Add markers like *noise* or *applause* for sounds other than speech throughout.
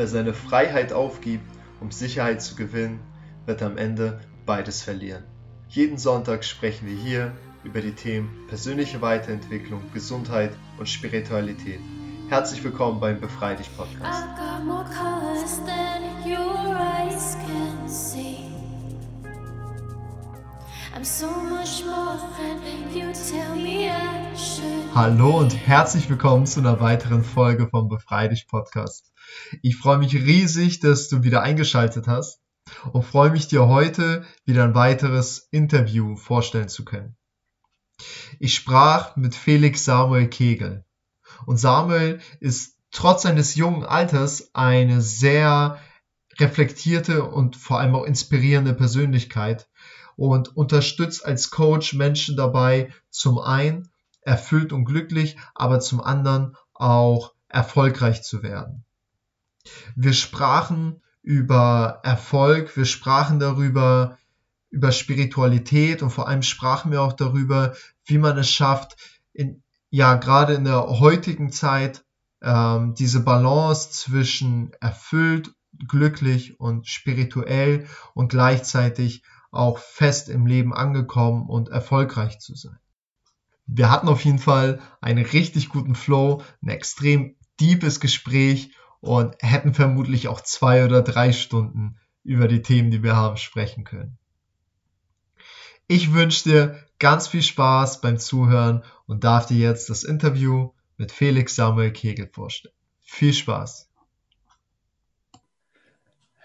wer seine Freiheit aufgibt, um Sicherheit zu gewinnen, wird am Ende beides verlieren. Jeden Sonntag sprechen wir hier über die Themen persönliche Weiterentwicklung, Gesundheit und Spiritualität. Herzlich willkommen beim Befrei dich Podcast. Hallo und herzlich willkommen zu einer weiteren Folge vom Befrei dich Podcast. Ich freue mich riesig, dass du wieder eingeschaltet hast und freue mich dir heute wieder ein weiteres Interview vorstellen zu können. Ich sprach mit Felix Samuel Kegel und Samuel ist trotz seines jungen Alters eine sehr reflektierte und vor allem auch inspirierende Persönlichkeit und unterstützt als Coach Menschen dabei, zum einen erfüllt und glücklich, aber zum anderen auch erfolgreich zu werden. Wir sprachen über Erfolg, wir sprachen darüber, über Spiritualität und vor allem sprachen wir auch darüber, wie man es schafft, in, ja, gerade in der heutigen Zeit, ähm, diese Balance zwischen erfüllt, glücklich und spirituell und gleichzeitig auch fest im Leben angekommen und erfolgreich zu sein. Wir hatten auf jeden Fall einen richtig guten Flow, ein extrem deepes Gespräch und hätten vermutlich auch zwei oder drei Stunden über die Themen, die wir haben, sprechen können. Ich wünsche dir ganz viel Spaß beim Zuhören und darf dir jetzt das Interview mit Felix Samuel Kegel vorstellen. Viel Spaß!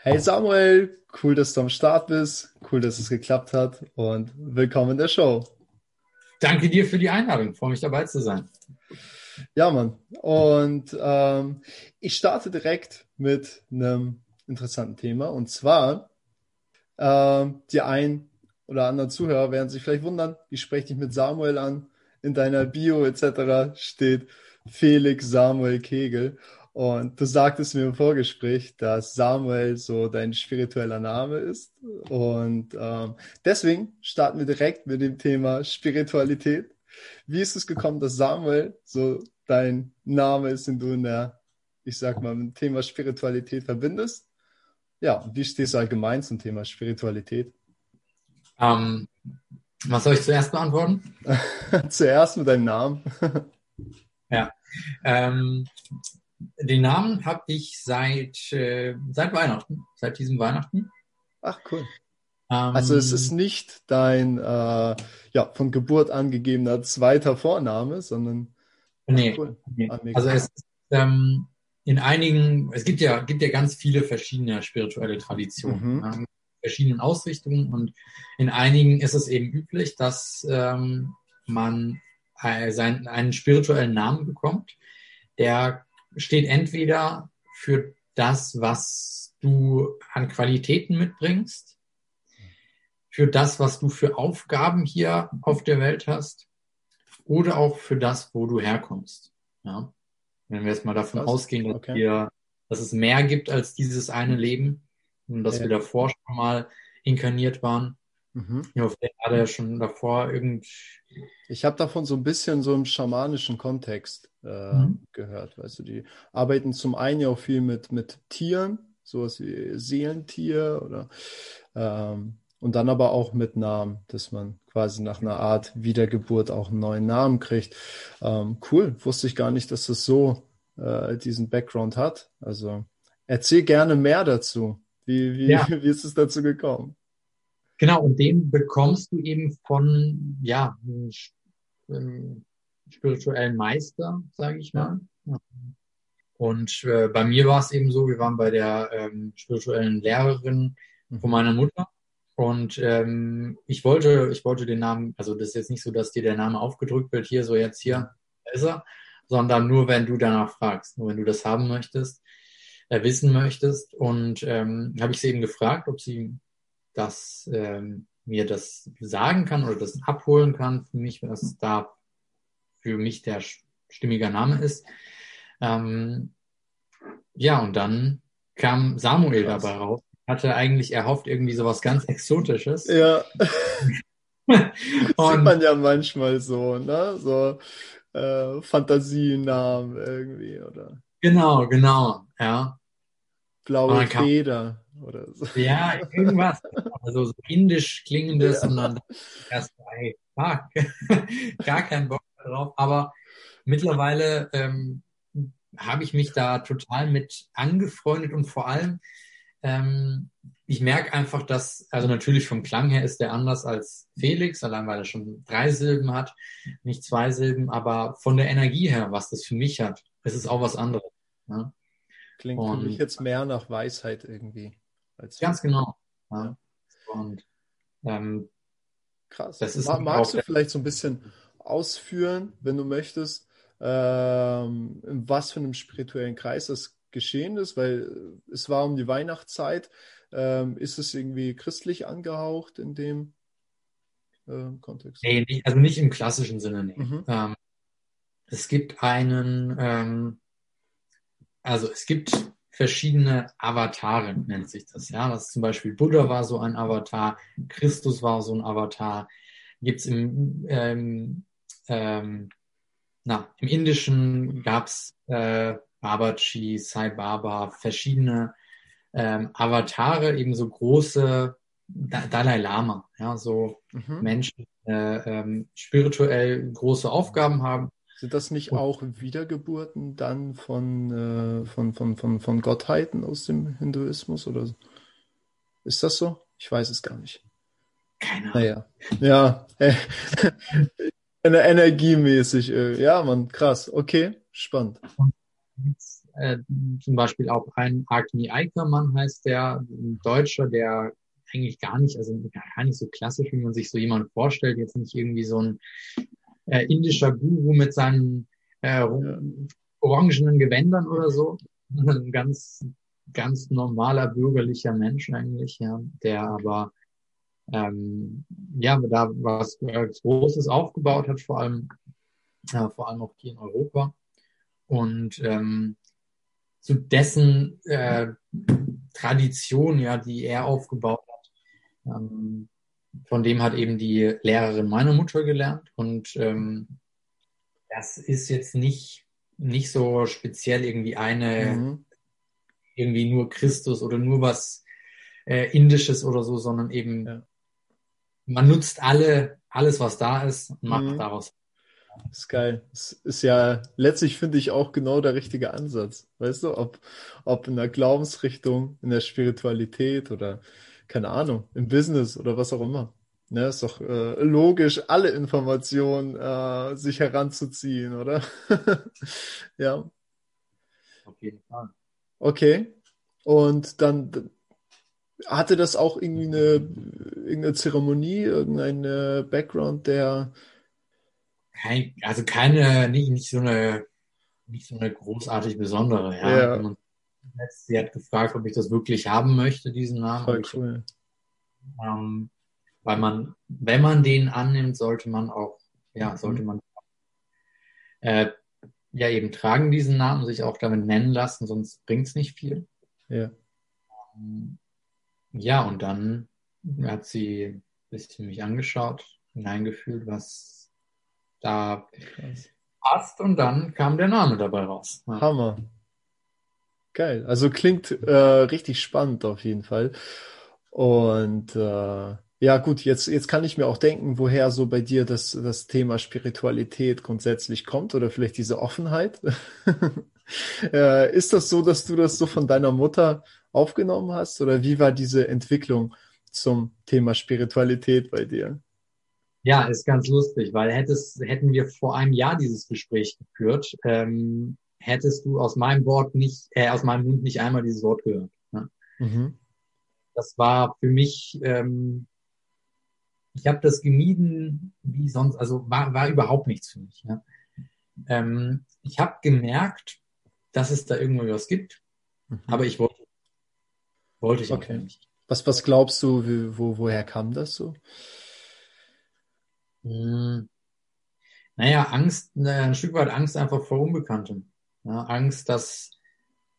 Hey Samuel, cool, dass du am Start bist, cool, dass es geklappt hat und willkommen in der Show. Danke dir für die Einladung, freue mich dabei zu sein. Ja, Mann. Und ähm, ich starte direkt mit einem interessanten Thema und zwar ähm, die ein oder anderen Zuhörer werden sich vielleicht wundern, ich spreche dich mit Samuel an, in deiner Bio etc. steht Felix Samuel Kegel und du sagtest mir im Vorgespräch, dass Samuel so dein spiritueller Name ist. Und ähm, deswegen starten wir direkt mit dem Thema Spiritualität. Wie ist es gekommen, dass Samuel so dein Name ist, den du in der, ich sag mal, mit dem Thema Spiritualität verbindest? Ja, wie stehst du allgemein zum Thema Spiritualität? Ähm, was soll ich zuerst beantworten? *laughs* zuerst mit deinem Namen. *laughs* ja. Ähm, den Namen habe ich seit, äh, seit Weihnachten, seit diesem Weihnachten. Ach, cool. Ähm, also es ist nicht dein äh, ja, von Geburt an gegebener zweiter Vorname, sondern nee, cool. nee. Ah, also es ist ähm, in einigen, es gibt ja, gibt ja ganz viele verschiedene spirituelle Traditionen, mhm. ähm, verschiedenen Ausrichtungen und in einigen ist es eben üblich, dass ähm, man äh, sein, einen spirituellen Namen bekommt, der steht entweder für das, was du an Qualitäten mitbringst, für das, was du für Aufgaben hier auf der Welt hast, oder auch für das, wo du herkommst. Ja? Wenn wir jetzt mal davon was? ausgehen, dass, okay. wir, dass es mehr gibt als dieses eine Leben und dass ja. wir davor schon mal inkarniert waren, Mhm. Ja, vielleicht hat er schon davor irgend. Ich habe davon so ein bisschen so im schamanischen Kontext äh, mhm. gehört. Weißt du, die arbeiten zum einen ja auch viel mit, mit Tieren, sowas wie Seelentier oder ähm, und dann aber auch mit Namen, dass man quasi nach einer Art Wiedergeburt auch einen neuen Namen kriegt. Ähm, cool, wusste ich gar nicht, dass das so äh, diesen Background hat. Also erzähl gerne mehr dazu. Wie, wie, ja. *laughs* wie ist es dazu gekommen? Genau, und den bekommst du eben von, ja, einem spirituellen Meister, sage ich mal. Und äh, bei mir war es eben so, wir waren bei der ähm, spirituellen Lehrerin von meiner Mutter. Und ähm, ich wollte, ich wollte den Namen, also das ist jetzt nicht so, dass dir der Name aufgedrückt wird, hier, so jetzt hier, da ist er, sondern nur, wenn du danach fragst, nur wenn du das haben möchtest, äh, wissen möchtest. Und ähm, habe ich sie eben gefragt, ob sie das ähm, mir das sagen kann oder das abholen kann für mich, was da für mich der stimmiger Name ist. Ähm, ja, und dann kam Samuel Krass. dabei raus. Hatte eigentlich erhofft, irgendwie sowas ganz *laughs* Exotisches. Ja. *laughs* und, Sieht man ja manchmal so, ne? So äh, Fantasienamen irgendwie, oder? Genau, genau, ja. blaue Feder oder so. Ja, irgendwas. *laughs* Also so indisch klingendes ja. und dann erst, ey, fuck, gar keinen Bock drauf. Aber mittlerweile ähm, habe ich mich da total mit angefreundet und vor allem, ähm, ich merke einfach, dass, also natürlich vom Klang her ist der anders als Felix, allein weil er schon drei Silben hat, nicht zwei Silben, aber von der Energie her, was das für mich hat, ist es auch was anderes. Ne? Klingt und, für mich jetzt mehr nach Weisheit irgendwie. ganz genau. Ja. Und ähm, krass. Das ist Magst du vielleicht so ein bisschen ausführen, wenn du möchtest, ähm, in was für einem spirituellen Kreis das geschehen ist, weil es war um die Weihnachtszeit. Ähm, ist es irgendwie christlich angehaucht in dem äh, Kontext? Nee, nicht, also nicht im klassischen Sinne. Nee. Mhm. Ähm, es gibt einen, ähm, also es gibt verschiedene Avatare, nennt sich das. Ja, das zum Beispiel Buddha war so ein Avatar, Christus war so ein Avatar. Gibt es im ähm, ähm, na, im Indischen gab es äh, Babaji, Sai Baba, verschiedene ähm, Avatare, eben so große da Dalai Lama, ja, so mhm. Menschen, äh, ähm, spirituell große Aufgaben haben. Sind das nicht Und, auch Wiedergeburten dann von, äh, von, von, von, von Gottheiten aus dem Hinduismus oder so? Ist das so? Ich weiß es gar nicht. Keine Ahnung. Naja. Ja, äh, *laughs* energiemäßig. Äh, ja, man, krass. Okay, spannend. Äh, zum Beispiel auch ein Agni Eickermann heißt der, ein Deutscher, der eigentlich gar nicht, also gar nicht so klassisch, wie man sich so jemand vorstellt, jetzt nicht irgendwie so ein äh, indischer Guru mit seinen äh, orangenen Gewändern oder so. *laughs* Ein ganz, ganz normaler bürgerlicher Mensch eigentlich, ja, der aber ähm, ja, da was Großes aufgebaut hat, vor allem, ja, vor allem auch hier in Europa. Und ähm, zu dessen äh, Tradition, ja, die er aufgebaut hat, ähm, von dem hat eben die Lehrerin meiner Mutter gelernt. Und ähm, das ist jetzt nicht, nicht so speziell irgendwie eine, mhm. irgendwie nur Christus oder nur was äh, Indisches oder so, sondern eben ja man nutzt alle, alles, was da ist und macht mhm. daraus. Das ist geil. Das ist ja letztlich, finde ich, auch genau der richtige Ansatz. Weißt du, ob, ob in der Glaubensrichtung, in der Spiritualität oder, keine Ahnung, im Business oder was auch immer. Ne, ist doch äh, logisch, alle Informationen äh, sich heranzuziehen, oder? *laughs* ja. Auf jeden Fall. Okay. Und dann hatte das auch irgendwie eine, irgendeine Zeremonie, irgendein Background, der. Kein, also keine, nicht, nicht so eine, nicht so eine großartig besondere, ja. ja. Sie hat gefragt, ob ich das wirklich haben möchte, diesen Namen. Voll cool. Ähm, weil man, wenn man den annimmt, sollte man auch, ja, mhm. sollte man äh, ja eben tragen diesen Namen, sich auch damit nennen lassen, sonst bringt es nicht viel. Ja. Ähm, ja, und dann hat sie ein bisschen mich angeschaut, hineingefühlt, was da passt und dann kam der Name dabei raus. Ja. Hammer. Geil. Also klingt äh, richtig spannend auf jeden Fall. Und äh, ja, gut, jetzt, jetzt kann ich mir auch denken, woher so bei dir das, das Thema Spiritualität grundsätzlich kommt oder vielleicht diese Offenheit. *laughs* äh, ist das so, dass du das so von deiner Mutter aufgenommen hast? Oder wie war diese Entwicklung zum Thema Spiritualität bei dir? Ja, ist ganz lustig, weil hättest, hätten wir vor einem Jahr dieses Gespräch geführt, ähm, hättest du aus meinem Wort nicht, äh, aus meinem Mund nicht einmal dieses Wort gehört. Ne? Mhm. Das war für mich, ähm, ich habe das gemieden wie sonst, also war, war überhaupt nichts für mich. Ne? Ähm, ich habe gemerkt, dass es da irgendwo was gibt, mhm. aber ich wollte wollte ich okay. nicht. Was, was glaubst du, wo, woher kam das so? Hm. Naja, Angst, äh, ein Stück weit Angst einfach vor Unbekanntem. Ja, Angst, dass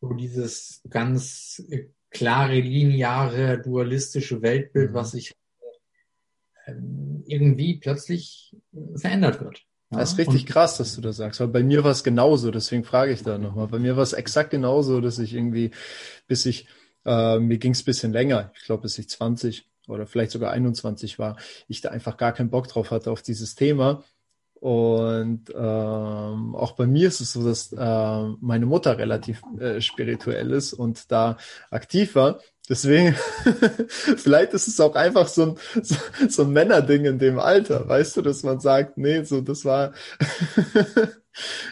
so dieses ganz klare, lineare, dualistische Weltbild, mhm. was sich ähm, irgendwie plötzlich verändert wird. Ja? Das ist richtig und, krass, dass du das sagst, weil bei mir war es genauso, deswegen frage ich da nochmal. Bei mir war es exakt genauso, dass ich irgendwie, bis ich, äh, mir ging es bisschen länger, ich glaube, bis ich 20 oder vielleicht sogar 21 war, ich da einfach gar keinen Bock drauf hatte auf dieses Thema. Und ähm, auch bei mir ist es so, dass äh, meine Mutter relativ äh, spirituell ist und da aktiv war. Deswegen, *laughs* vielleicht ist es auch einfach so ein, so, so ein Männerding in dem Alter, weißt du, dass man sagt, nee, so, das war. *laughs*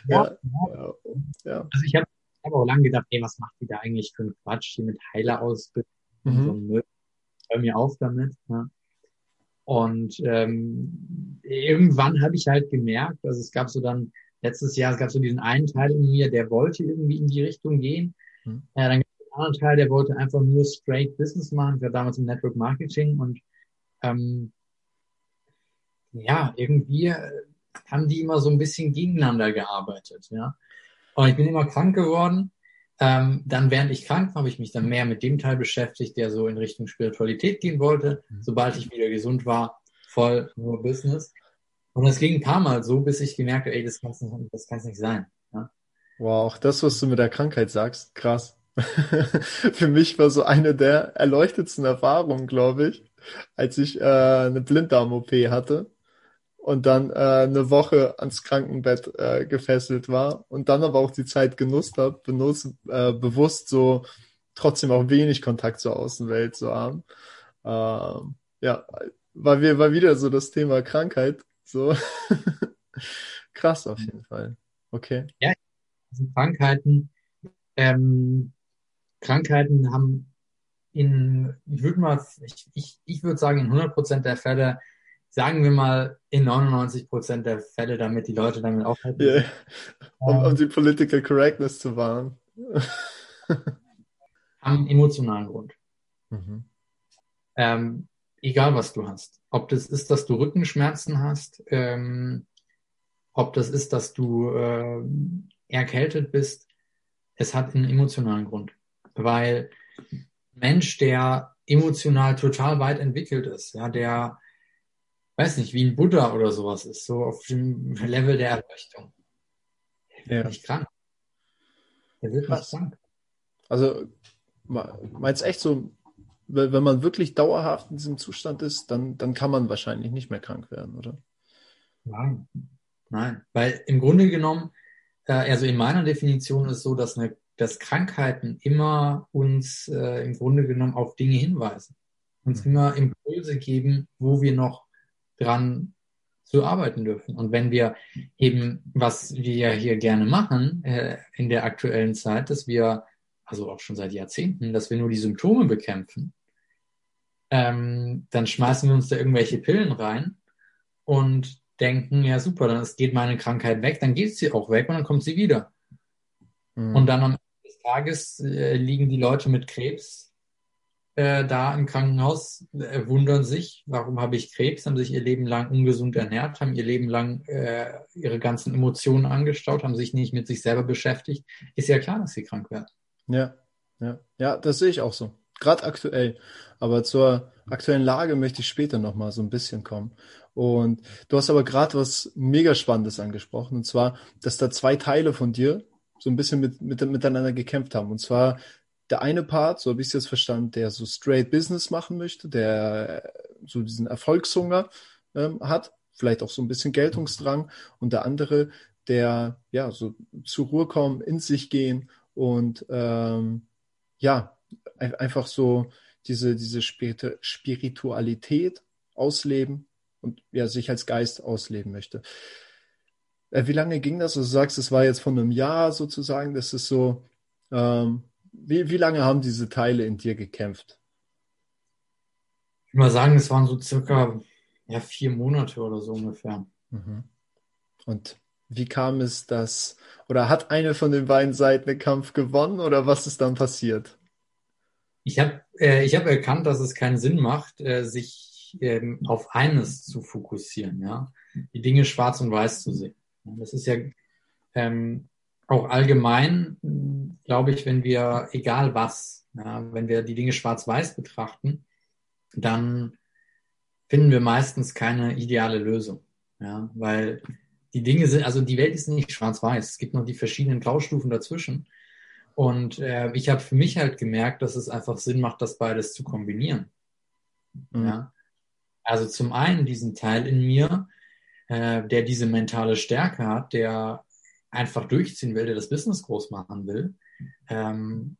ja, ja, ja, Also ich habe hab auch lange gedacht, ey, was macht die da eigentlich für einen Quatsch hier mit Heiler ausbilden? Mhm. So Hör mir auf damit. Ne? Und ähm, irgendwann habe ich halt gemerkt, also es gab so dann letztes Jahr, es gab so diesen einen Teil in mir, der wollte irgendwie in die Richtung gehen. Mhm. Äh, dann anderen Teil, der wollte einfach nur straight Business machen. Ich war damals im Network Marketing und ähm, ja, irgendwie äh, haben die immer so ein bisschen gegeneinander gearbeitet, ja. Und ich bin immer krank geworden. Ähm, dann, während ich krank war, habe ich mich dann mehr mit dem Teil beschäftigt, der so in Richtung Spiritualität gehen wollte. Mhm. Sobald ich wieder gesund war, voll nur Business. Und es ging ein paar Mal so, bis ich gemerkt habe, ey, das kann es nicht, das kann's nicht sein. Ja? Wow, auch das, was du mit der Krankheit sagst, krass. *laughs* Für mich war so eine der erleuchtetsten Erfahrungen, glaube ich, als ich äh, eine Blinddarm-OP hatte und dann äh, eine Woche ans Krankenbett äh, gefesselt war und dann aber auch die Zeit genutzt habe, benutzt, äh, bewusst so trotzdem auch wenig Kontakt zur Außenwelt zu haben. Ähm, ja, weil wir war wieder so das Thema Krankheit. So *laughs* krass auf jeden Fall. Okay. Ja, also Krankheiten ähm, Krankheiten haben in, ich würde mal, ich, ich, ich würde sagen, in 100 Prozent der Fälle, sagen wir mal, in 99 Prozent der Fälle, damit die Leute damit aufhalten. Yeah. Um, um die Political Correctness zu wahren. *laughs* haben einen emotionalen Grund. Mhm. Ähm, egal was du hast. Ob das ist, dass du Rückenschmerzen hast, ähm, ob das ist, dass du äh, erkältet bist, es hat einen emotionalen Grund weil Mensch, der emotional total weit entwickelt ist, ja, der, weiß nicht, wie ein Buddha oder sowas ist, so auf dem Level der Erleuchtung. Der wird nicht krank. Der wird nicht krank. Also, meinst echt so, wenn man wirklich dauerhaft in diesem Zustand ist, dann, dann kann man wahrscheinlich nicht mehr krank werden, oder? Nein, nein, weil im Grunde genommen, äh, also in meiner Definition ist es so, dass eine dass Krankheiten immer uns äh, im Grunde genommen auf Dinge hinweisen, uns mhm. immer Impulse geben, wo wir noch dran zu arbeiten dürfen. Und wenn wir eben, was wir ja hier gerne machen äh, in der aktuellen Zeit, dass wir, also auch schon seit Jahrzehnten, dass wir nur die Symptome bekämpfen, ähm, dann schmeißen wir uns da irgendwelche Pillen rein und denken, ja super, dann geht meine Krankheit weg, dann geht sie auch weg und dann kommt sie wieder. Mhm. Und dann am Tages äh, liegen die Leute mit Krebs äh, da im Krankenhaus, äh, wundern sich, warum habe ich Krebs, haben sich ihr Leben lang ungesund ernährt, haben ihr Leben lang äh, ihre ganzen Emotionen angestaut, haben sich nicht mit sich selber beschäftigt. Ist ja klar, dass sie krank werden. Ja, ja, ja, das sehe ich auch so. Gerade aktuell. Aber zur aktuellen Lage möchte ich später nochmal so ein bisschen kommen. Und du hast aber gerade was mega Spannendes angesprochen, und zwar, dass da zwei Teile von dir so ein bisschen mit, mit, miteinander gekämpft haben. Und zwar der eine Part, so habe ich es jetzt verstanden, der so straight Business machen möchte, der so diesen Erfolgshunger ähm, hat, vielleicht auch so ein bisschen Geltungsdrang. Und der andere, der ja so zur Ruhe kommen, in sich gehen und ähm, ja, einfach so diese, diese Spiritualität ausleben und ja, sich als Geist ausleben möchte. Äh, wie lange ging das? Also du sagst, es war jetzt von einem Jahr sozusagen. Das ist so. Ähm, wie, wie lange haben diese Teile in dir gekämpft? Ich würde mal sagen, es waren so circa ja, vier Monate oder so ungefähr. Mhm. Und wie kam es, dass, oder hat eine von den beiden Seiten den Kampf gewonnen oder was ist dann passiert? Ich habe äh, hab erkannt, dass es keinen Sinn macht, äh, sich ähm, auf eines zu fokussieren, ja, die Dinge schwarz und weiß zu sehen. Das ist ja ähm, auch allgemein, glaube ich, wenn wir, egal was, ja, wenn wir die Dinge schwarz-weiß betrachten, dann finden wir meistens keine ideale Lösung. Ja, weil die Dinge sind, also die Welt ist nicht schwarz-weiß. Es gibt noch die verschiedenen Graustufen dazwischen. Und äh, ich habe für mich halt gemerkt, dass es einfach Sinn macht, das beides zu kombinieren. Mhm. Ja? Also zum einen diesen Teil in mir, äh, der diese mentale Stärke hat, der einfach durchziehen will, der das Business groß machen will. Ähm,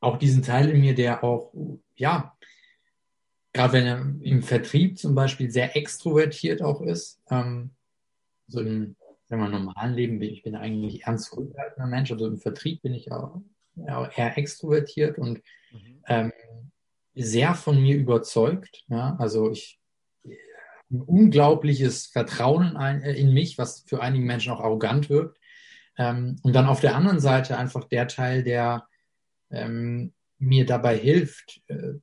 auch diesen Teil in mir, der auch, ja, gerade wenn er im Vertrieb zum Beispiel sehr extrovertiert auch ist, ähm, so im sagen wir, normalen Leben bin ich bin eigentlich ernst zurückhaltender Mensch, also im Vertrieb bin ich auch, ja, eher extrovertiert und mhm. ähm, sehr von mir überzeugt. Ja? Also ich ein unglaubliches Vertrauen in, in mich, was für einige Menschen auch arrogant wirkt. Ähm, und dann auf der anderen Seite einfach der Teil, der ähm, mir dabei hilft, äh,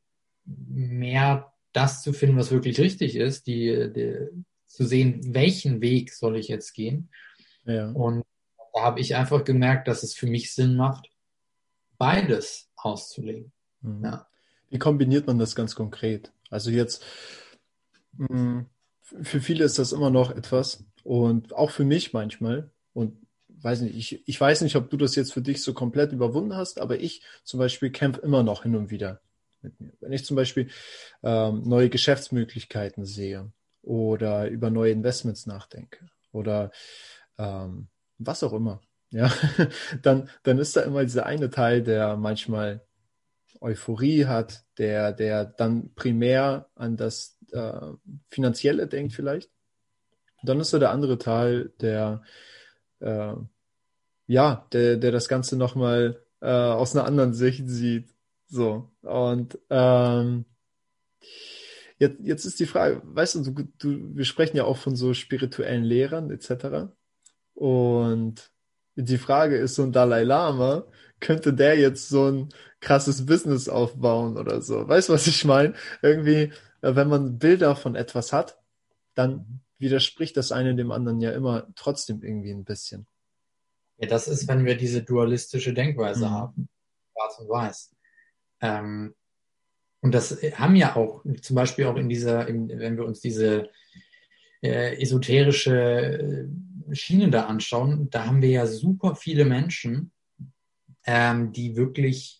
mehr das zu finden, was wirklich richtig ist, die, die, zu sehen, welchen Weg soll ich jetzt gehen. Ja. Und da habe ich einfach gemerkt, dass es für mich Sinn macht, beides auszulegen. Mhm. Ja. Wie kombiniert man das ganz konkret? Also jetzt, mh, hm, für viele ist das immer noch etwas und auch für mich manchmal. Und weiß nicht, ich, ich weiß nicht, ob du das jetzt für dich so komplett überwunden hast, aber ich zum Beispiel kämpfe immer noch hin und wieder mit mir. Wenn ich zum Beispiel ähm, neue Geschäftsmöglichkeiten sehe oder über neue Investments nachdenke oder ähm, was auch immer, ja, *laughs* dann, dann ist da immer dieser eine Teil, der manchmal Euphorie hat, der, der dann primär an das äh, Finanzielle denkt vielleicht. Dann ist so der andere Teil, der äh, ja, der, der das Ganze nochmal äh, aus einer anderen Sicht sieht. So. Und ähm, jetzt, jetzt ist die Frage, weißt du, du, du, wir sprechen ja auch von so spirituellen Lehrern etc. Und die Frage ist, so ein Dalai Lama, könnte der jetzt so ein krasses Business aufbauen oder so? Weißt du, was ich meine? Irgendwie, äh, wenn man Bilder von etwas hat, dann widerspricht das eine dem anderen ja immer trotzdem irgendwie ein bisschen. Ja, das ist, wenn wir diese dualistische Denkweise mhm. haben, schwarz und weiß. Ähm, und das haben ja auch, zum Beispiel auch in dieser, in, wenn wir uns diese äh, esoterische äh, Schiene da anschauen, da haben wir ja super viele Menschen, ähm, die wirklich,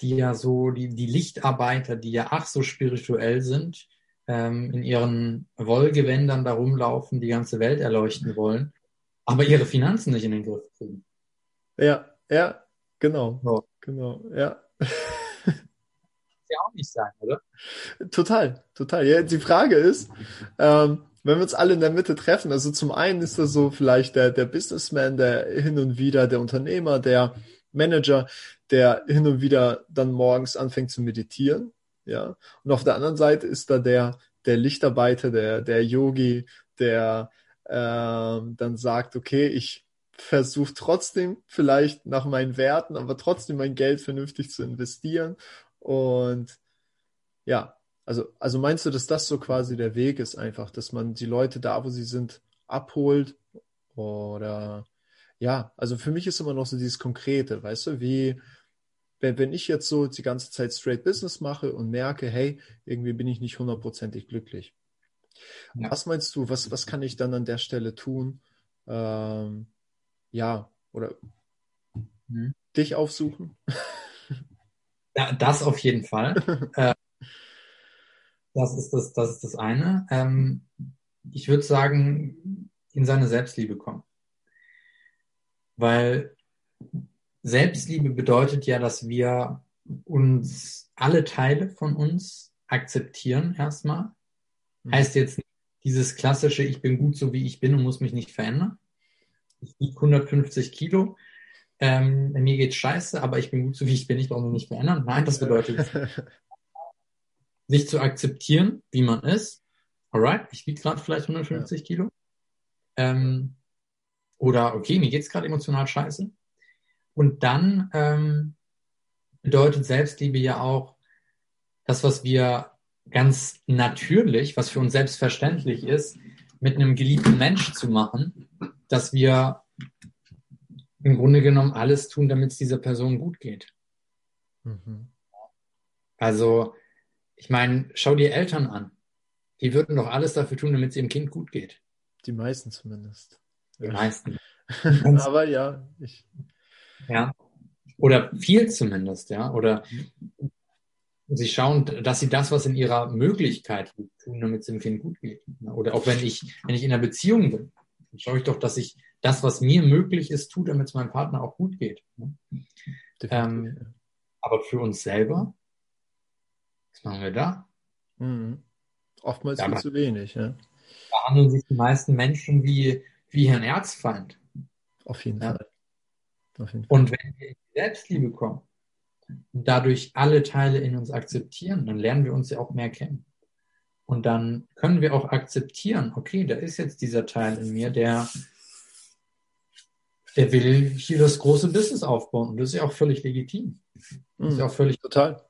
die ja so, die, die Lichtarbeiter, die ja ach so spirituell sind, ähm, in ihren Wollgewändern da rumlaufen, die ganze Welt erleuchten wollen, aber ihre Finanzen nicht in den Griff kriegen. Ja, ja, genau. So. Genau, ja. ja auch nicht sein, oder? Total, total. Ja, die Frage ist, ähm, wenn wir uns alle in der Mitte treffen, also zum einen ist das so vielleicht der, der Businessman, der hin und wieder, der Unternehmer, der Manager, der hin und wieder dann morgens anfängt zu meditieren, ja. Und auf der anderen Seite ist da der, der Lichtarbeiter, der, der Yogi, der ähm, dann sagt, okay, ich versuche trotzdem vielleicht nach meinen Werten, aber trotzdem mein Geld vernünftig zu investieren. Und ja, also, also meinst du, dass das so quasi der Weg ist, einfach, dass man die Leute da, wo sie sind, abholt? Oder ja, also für mich ist immer noch so dieses Konkrete, weißt du, wie wenn, wenn ich jetzt so die ganze Zeit straight Business mache und merke, hey, irgendwie bin ich nicht hundertprozentig glücklich. Ja. Was meinst du, was, was kann ich dann an der Stelle tun? Ähm, ja, oder mhm. dich aufsuchen? Ja, das auf jeden Fall. äh, *laughs* das, ist das, das ist das eine. Ähm, ich würde sagen, in seine Selbstliebe kommen. Weil Selbstliebe bedeutet ja, dass wir uns alle Teile von uns akzeptieren erstmal. Mhm. Heißt jetzt dieses klassische, ich bin gut so wie ich bin und muss mich nicht verändern. Ich wiege 150 Kilo. Ähm, mir geht's scheiße, aber ich bin gut so wie ich bin, ich brauche mich nicht verändern. Nein, das bedeutet, *laughs* sich zu akzeptieren, wie man ist. Alright, ich wiege gerade vielleicht 150 ja. Kilo. Ähm, oder okay, mir geht's gerade emotional scheiße. Und dann ähm, bedeutet Selbstliebe ja auch das, was wir ganz natürlich, was für uns selbstverständlich ist, mit einem geliebten Mensch zu machen, dass wir im Grunde genommen alles tun, damit es dieser Person gut geht. Mhm. Also, ich meine, schau dir Eltern an. Die würden doch alles dafür tun, damit es ihrem Kind gut geht. Die meisten zumindest. Die meisten. *laughs* Aber ja, ich. Ja. Oder viel zumindest, ja. Oder sie schauen, dass sie das, was in ihrer Möglichkeit tun, damit es dem Kind gut geht. Oder auch wenn ich, wenn ich in einer Beziehung bin, dann schaue ich doch, dass ich das, was mir möglich ist, tue, damit es meinem Partner auch gut geht. Ähm, aber für uns selber, was machen wir da? Mhm. Oftmals viel zu wenig, ja. Behandeln sich die meisten Menschen wie, wie Herrn Erzfeind. Auf jeden ja. Fall. Auf jeden Fall. Und wenn wir in die Selbstliebe kommen und dadurch alle Teile in uns akzeptieren, dann lernen wir uns ja auch mehr kennen. Und dann können wir auch akzeptieren, okay, da ist jetzt dieser Teil in mir, der, der will hier das große Business aufbauen. Und das ist ja auch völlig legitim. Das ist ja auch völlig total.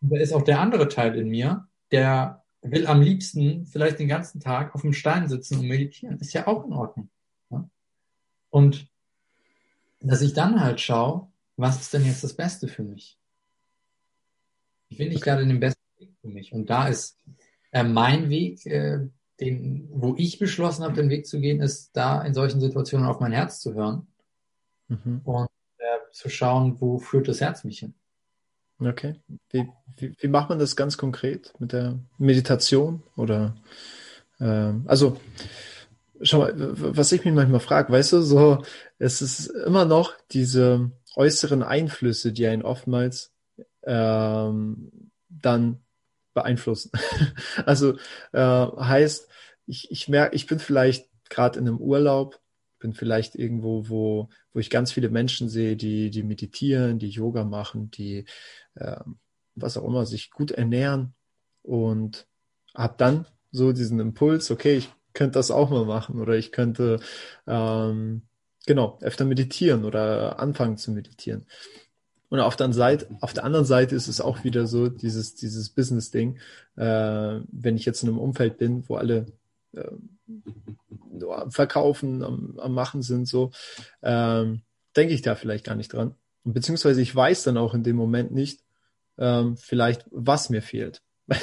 Und da ist auch der andere Teil in mir, der will am liebsten vielleicht den ganzen Tag auf dem Stein sitzen und meditieren. Ist ja auch in Ordnung. Ja? Und dass ich dann halt schaue, was ist denn jetzt das Beste für mich? Ich bin nicht gerade den besten Weg für mich. Und da ist äh, mein Weg, äh, den, wo ich beschlossen habe, den Weg zu gehen, ist da in solchen Situationen auf mein Herz zu hören mhm. und äh, zu schauen, wo führt das Herz mich hin. Okay. Wie, wie, wie macht man das ganz konkret mit der Meditation oder ähm, also schau mal, was ich mich manchmal frage, weißt du, so es ist immer noch diese äußeren Einflüsse, die einen oftmals ähm, dann beeinflussen. *laughs* also äh, heißt, ich, ich merke, ich bin vielleicht gerade in einem Urlaub, bin vielleicht irgendwo, wo, wo ich ganz viele Menschen sehe, die, die meditieren, die Yoga machen, die äh, was auch immer, sich gut ernähren und habe dann so diesen Impuls, okay, ich könnte das auch mal machen oder ich könnte ähm, genau öfter meditieren oder anfangen zu meditieren. Und auf der, Seite, auf der anderen Seite ist es auch wieder so, dieses, dieses Business-Ding, äh, wenn ich jetzt in einem Umfeld bin, wo alle äh, verkaufen, am, am Machen sind, so, ähm, denke ich da vielleicht gar nicht dran. Beziehungsweise ich weiß dann auch in dem Moment nicht, ähm, vielleicht, was mir fehlt. *laughs*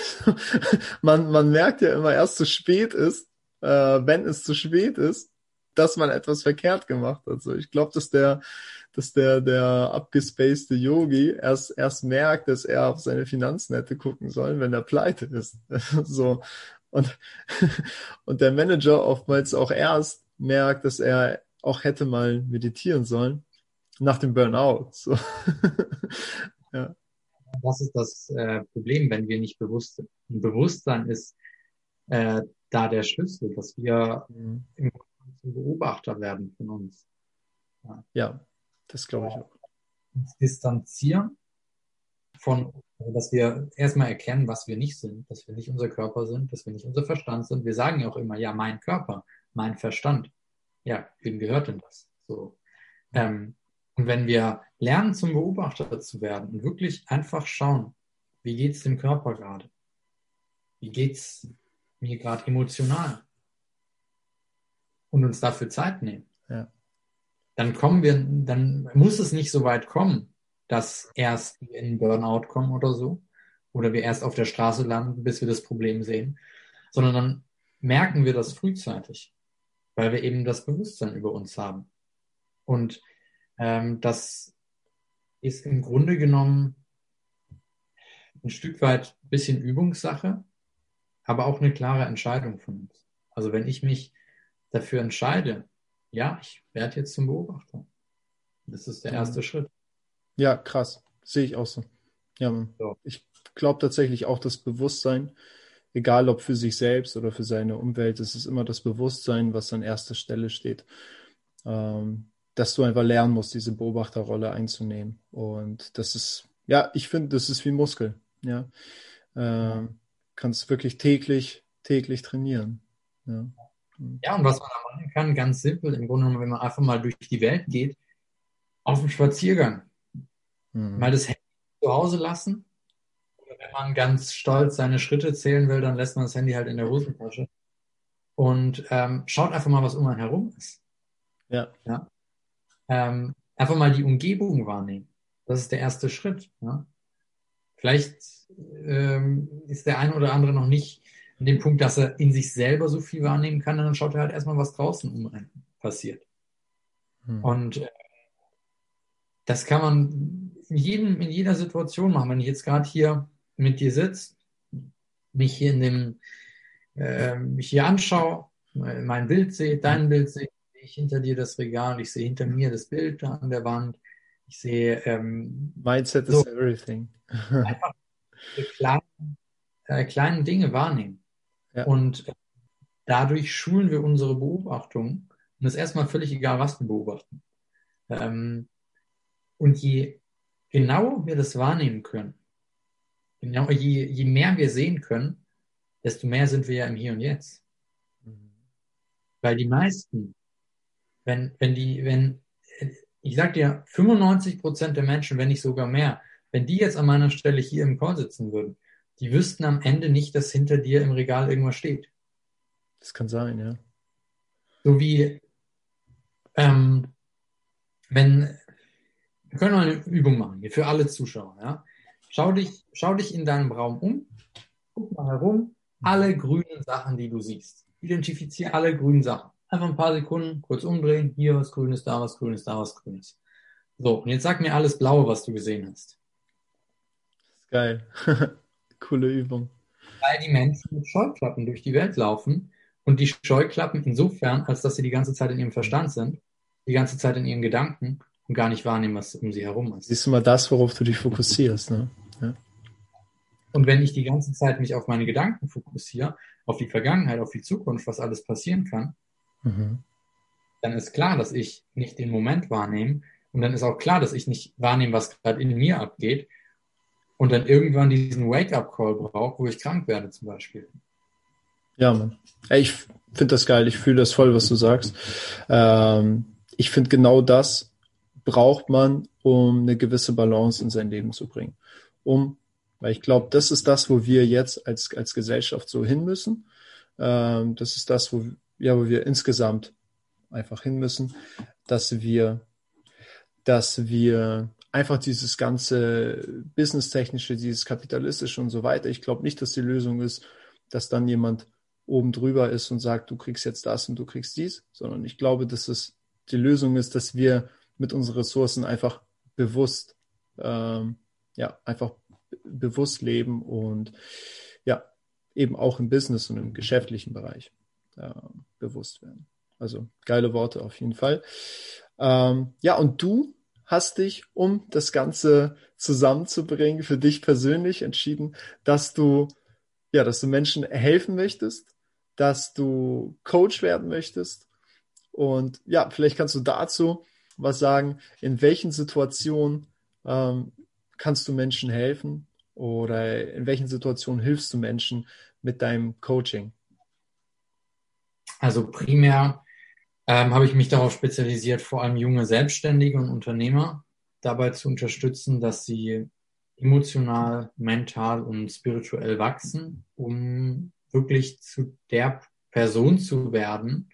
man, man merkt ja immer erst zu spät ist, äh, wenn es zu spät ist, dass man etwas verkehrt gemacht hat. So, ich glaube, dass der, dass der, der abgespacede Yogi erst, erst merkt, dass er auf seine Finanzen hätte gucken sollen, wenn er pleite ist. *laughs* so. Und, *laughs* und der Manager oftmals auch erst merkt, dass er auch hätte mal meditieren sollen nach dem Burnout. So. *laughs* ja. Das ist das äh, Problem, wenn wir nicht bewusst sind. Bewusstsein ist äh, da der Schlüssel, dass wir mhm. im Beobachter werden von uns. Ja, ja das glaube ich auch. Uns distanzieren von, dass wir erstmal erkennen, was wir nicht sind, dass wir nicht unser Körper sind, dass wir nicht unser Verstand sind. Wir sagen ja auch immer, ja, mein Körper, mein Verstand. Ja, wem gehört denn das? So. Ähm, und wenn wir lernen, zum Beobachter zu werden und wirklich einfach schauen, wie geht es dem Körper gerade? Wie geht es mir gerade emotional? und uns dafür Zeit nehmen, ja. dann kommen wir, dann muss es nicht so weit kommen, dass erst wir in Burnout kommen oder so, oder wir erst auf der Straße landen, bis wir das Problem sehen, sondern dann merken wir das frühzeitig, weil wir eben das Bewusstsein über uns haben. Und ähm, das ist im Grunde genommen ein Stück weit ein bisschen Übungssache, aber auch eine klare Entscheidung von uns. Also wenn ich mich dafür entscheide, ja, ich werde jetzt zum Beobachter. Das ist der mhm. erste mhm. Schritt. Ja, krass. Sehe ich auch so. Ja, so. ich glaube tatsächlich auch das Bewusstsein, egal ob für sich selbst oder für seine Umwelt, es ist immer das Bewusstsein, was an erster Stelle steht. Ähm, dass du einfach lernen musst, diese Beobachterrolle einzunehmen. Und das ist, ja, ich finde, das ist wie Muskel. Ja, ähm, kannst wirklich täglich, täglich trainieren. Ja. Ja, und was man da machen kann, ganz simpel, im Grunde genommen, wenn man einfach mal durch die Welt geht, auf dem Spaziergang. Mhm. Mal das Handy zu Hause lassen. Oder wenn man ganz stolz seine Schritte zählen will, dann lässt man das Handy halt in der Hosentasche. Und ähm, schaut einfach mal, was um einen herum ist. Ja. ja? Ähm, einfach mal die Umgebung wahrnehmen. Das ist der erste Schritt. Ja? Vielleicht ähm, ist der eine oder andere noch nicht an dem Punkt, dass er in sich selber so viel wahrnehmen kann, dann schaut er halt erstmal, was draußen um passiert. Hm. Und äh, das kann man in, jedem, in jeder Situation machen. Wenn ich jetzt gerade hier mit dir sitze, mich hier in dem, äh, mich hier anschaue, mein Bild sehe, dein Bild sehe, sehe ich hinter dir das Regal, ich sehe hinter mir das Bild da an der Wand, ich sehe ähm, Mindset so, is everything. einfach kleinen, äh, kleinen Dinge wahrnehmen. Ja. Und äh, dadurch schulen wir unsere Beobachtung. Und es ist erstmal völlig egal, was wir beobachten. Ähm, und je genauer wir das wahrnehmen können, genau, je, je mehr wir sehen können, desto mehr sind wir ja im Hier und Jetzt. Mhm. Weil die meisten, wenn, wenn die, wenn, ich sag dir, 95 Prozent der Menschen, wenn nicht sogar mehr, wenn die jetzt an meiner Stelle hier im Call sitzen würden, die wüssten am Ende nicht, dass hinter dir im Regal irgendwas steht. Das kann sein, ja. So wie, ähm, wenn, wir können mal eine Übung machen, hier für alle Zuschauer, ja. Schau dich, schau dich in deinem Raum um, guck mal herum, alle grünen Sachen, die du siehst. Identifiziere alle grünen Sachen. Einfach ein paar Sekunden, kurz umdrehen, hier was Grünes, da was Grünes, da was Grünes. So, und jetzt sag mir alles Blaue, was du gesehen hast. Geil. *laughs* Coole Übung. Weil die Menschen mit Scheuklappen durch die Welt laufen und die Scheuklappen insofern, als dass sie die ganze Zeit in ihrem Verstand sind, die ganze Zeit in ihren Gedanken und gar nicht wahrnehmen, was um sie herum ist. Siehst du mal das, worauf du dich fokussierst, ne? Ja. Und wenn ich die ganze Zeit mich auf meine Gedanken fokussiere, auf die Vergangenheit, auf die Zukunft, was alles passieren kann, mhm. dann ist klar, dass ich nicht den Moment wahrnehme. Und dann ist auch klar, dass ich nicht wahrnehme, was gerade in mir abgeht. Und dann irgendwann diesen Wake-up-Call brauche, wo ich krank werde zum Beispiel. Ja, Mann. Ich finde das geil. Ich fühle das voll, was du sagst. Ähm, ich finde genau das braucht man, um eine gewisse Balance in sein Leben zu bringen. Um, weil ich glaube, das ist das, wo wir jetzt als, als Gesellschaft so hin müssen. Ähm, das ist das, wo, ja, wo wir insgesamt einfach hin müssen, dass wir, dass wir einfach dieses ganze businesstechnische, dieses kapitalistische und so weiter. Ich glaube nicht, dass die Lösung ist, dass dann jemand oben drüber ist und sagt, du kriegst jetzt das und du kriegst dies, sondern ich glaube, dass es die Lösung ist, dass wir mit unseren Ressourcen einfach bewusst, ähm, ja, einfach bewusst leben und ja, eben auch im Business und im geschäftlichen Bereich äh, bewusst werden. Also geile Worte auf jeden Fall. Ähm, ja, und du hast dich, um das Ganze zusammenzubringen, für dich persönlich entschieden, dass du, ja, dass du Menschen helfen möchtest, dass du Coach werden möchtest. Und ja, vielleicht kannst du dazu was sagen, in welchen Situationen ähm, kannst du Menschen helfen oder in welchen Situationen hilfst du Menschen mit deinem Coaching? Also primär ähm, habe ich mich darauf spezialisiert, vor allem junge Selbstständige und Unternehmer dabei zu unterstützen, dass sie emotional, mental und spirituell wachsen, um wirklich zu der Person zu werden,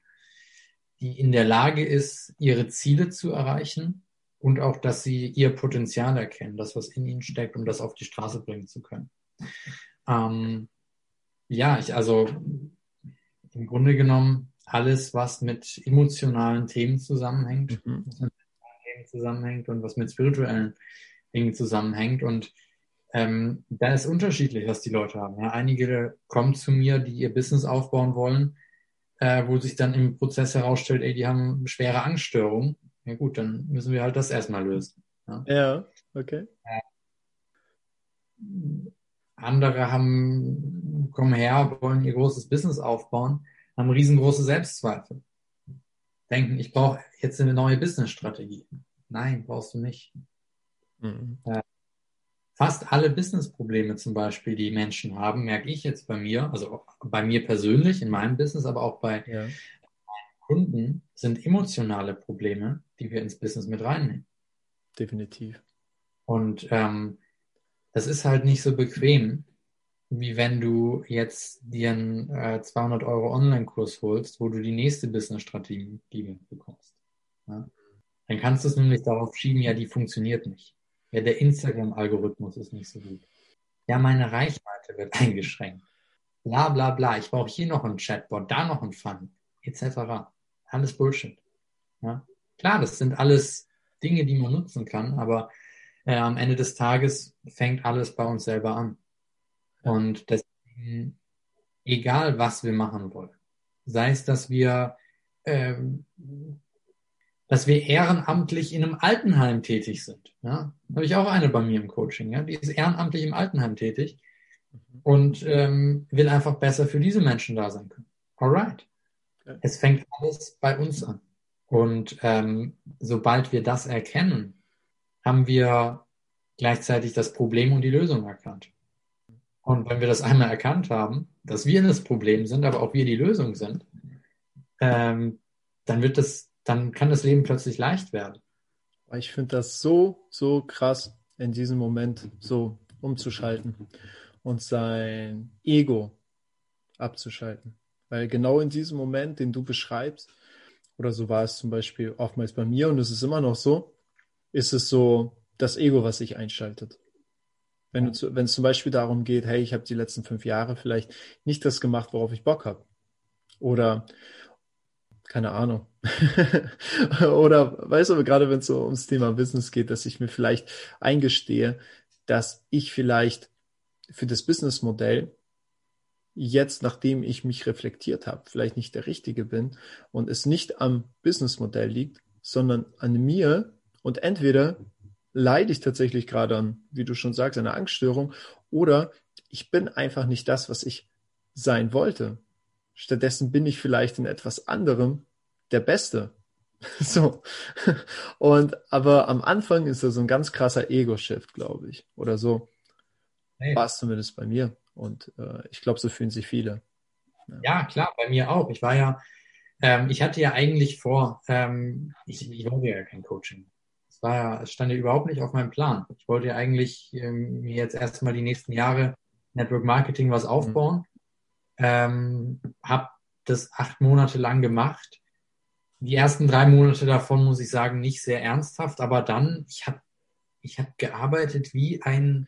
die in der Lage ist, ihre Ziele zu erreichen und auch, dass sie ihr Potenzial erkennen, das, was in ihnen steckt, um das auf die Straße bringen zu können. Ähm, ja, ich also im Grunde genommen alles, was mit emotionalen Themen zusammenhängt, mhm. was mit Themen zusammenhängt und was mit spirituellen Dingen zusammenhängt. Und ähm, da ist unterschiedlich, was die Leute haben. Ja, einige kommen zu mir, die ihr Business aufbauen wollen, äh, wo sich dann im Prozess herausstellt, ey, die haben schwere Angststörungen. Ja gut, dann müssen wir halt das erstmal lösen. Ja, ja okay. Äh, andere haben, kommen her, wollen ihr großes Business aufbauen haben riesengroße Selbstzweifel. Denken, ich brauche jetzt eine neue Businessstrategie. Nein, brauchst du nicht. Mhm. Äh, fast alle Businessprobleme zum Beispiel, die Menschen haben, merke ich jetzt bei mir, also bei mir persönlich in meinem Business, aber auch bei ja. Kunden, sind emotionale Probleme, die wir ins Business mit reinnehmen. Definitiv. Und ähm, das ist halt nicht so bequem, wie wenn du jetzt dir einen äh, 200 Euro Online-Kurs holst, wo du die nächste Business-Strategie bekommst. Ja? Dann kannst du es nämlich darauf schieben, ja, die funktioniert nicht. Ja, der Instagram-Algorithmus ist nicht so gut. Ja, meine Reichweite wird *laughs* eingeschränkt. bla bla bla. Ich brauche hier noch einen Chatbot, da noch einen Fun, etc. Alles Bullshit. Ja? Klar, das sind alles Dinge, die man nutzen kann, aber äh, am Ende des Tages fängt alles bei uns selber an. Und deswegen, egal was wir machen wollen, sei es, dass wir, ähm, dass wir ehrenamtlich in einem Altenheim tätig sind. Ja? Da habe ich auch eine bei mir im Coaching, ja? die ist ehrenamtlich im Altenheim tätig mhm. und ähm, will einfach besser für diese Menschen da sein können. Alright. Okay. Es fängt alles bei uns an. Und ähm, sobald wir das erkennen, haben wir gleichzeitig das Problem und die Lösung erkannt. Und wenn wir das einmal erkannt haben, dass wir das Problem sind, aber auch wir die Lösung sind, ähm, dann wird das, dann kann das Leben plötzlich leicht werden. Ich finde das so, so krass, in diesem Moment so umzuschalten und sein Ego abzuschalten. Weil genau in diesem Moment, den du beschreibst, oder so war es zum Beispiel oftmals bei mir und es ist immer noch so, ist es so das Ego, was sich einschaltet. Wenn, du, wenn es zum Beispiel darum geht, hey, ich habe die letzten fünf Jahre vielleicht nicht das gemacht, worauf ich Bock habe. Oder keine Ahnung. *laughs* Oder weißt du, gerade wenn es so ums Thema Business geht, dass ich mir vielleicht eingestehe, dass ich vielleicht für das Businessmodell jetzt, nachdem ich mich reflektiert habe, vielleicht nicht der Richtige bin und es nicht am Businessmodell liegt, sondern an mir und entweder leide ich tatsächlich gerade an, wie du schon sagst, einer Angststörung oder ich bin einfach nicht das, was ich sein wollte. Stattdessen bin ich vielleicht in etwas anderem der Beste. *laughs* So. Und aber am Anfang ist das so ein ganz krasser Ego-Shift, glaube ich. Oder so. Hey. War es zumindest bei mir. Und äh, ich glaube, so fühlen sich viele. Ja. ja. klar, bei mir auch. Ich war ja, ähm, ich hatte ja eigentlich vor, ähm, ich, ich wollte ja kein Coaching war, es stand ja überhaupt nicht auf meinem Plan. Ich wollte ja eigentlich ähm, mir jetzt erstmal die nächsten Jahre Network Marketing was aufbauen. Mhm. Ähm, habe das acht Monate lang gemacht. Die ersten drei Monate davon muss ich sagen nicht sehr ernsthaft, aber dann ich habe ich hab gearbeitet wie ein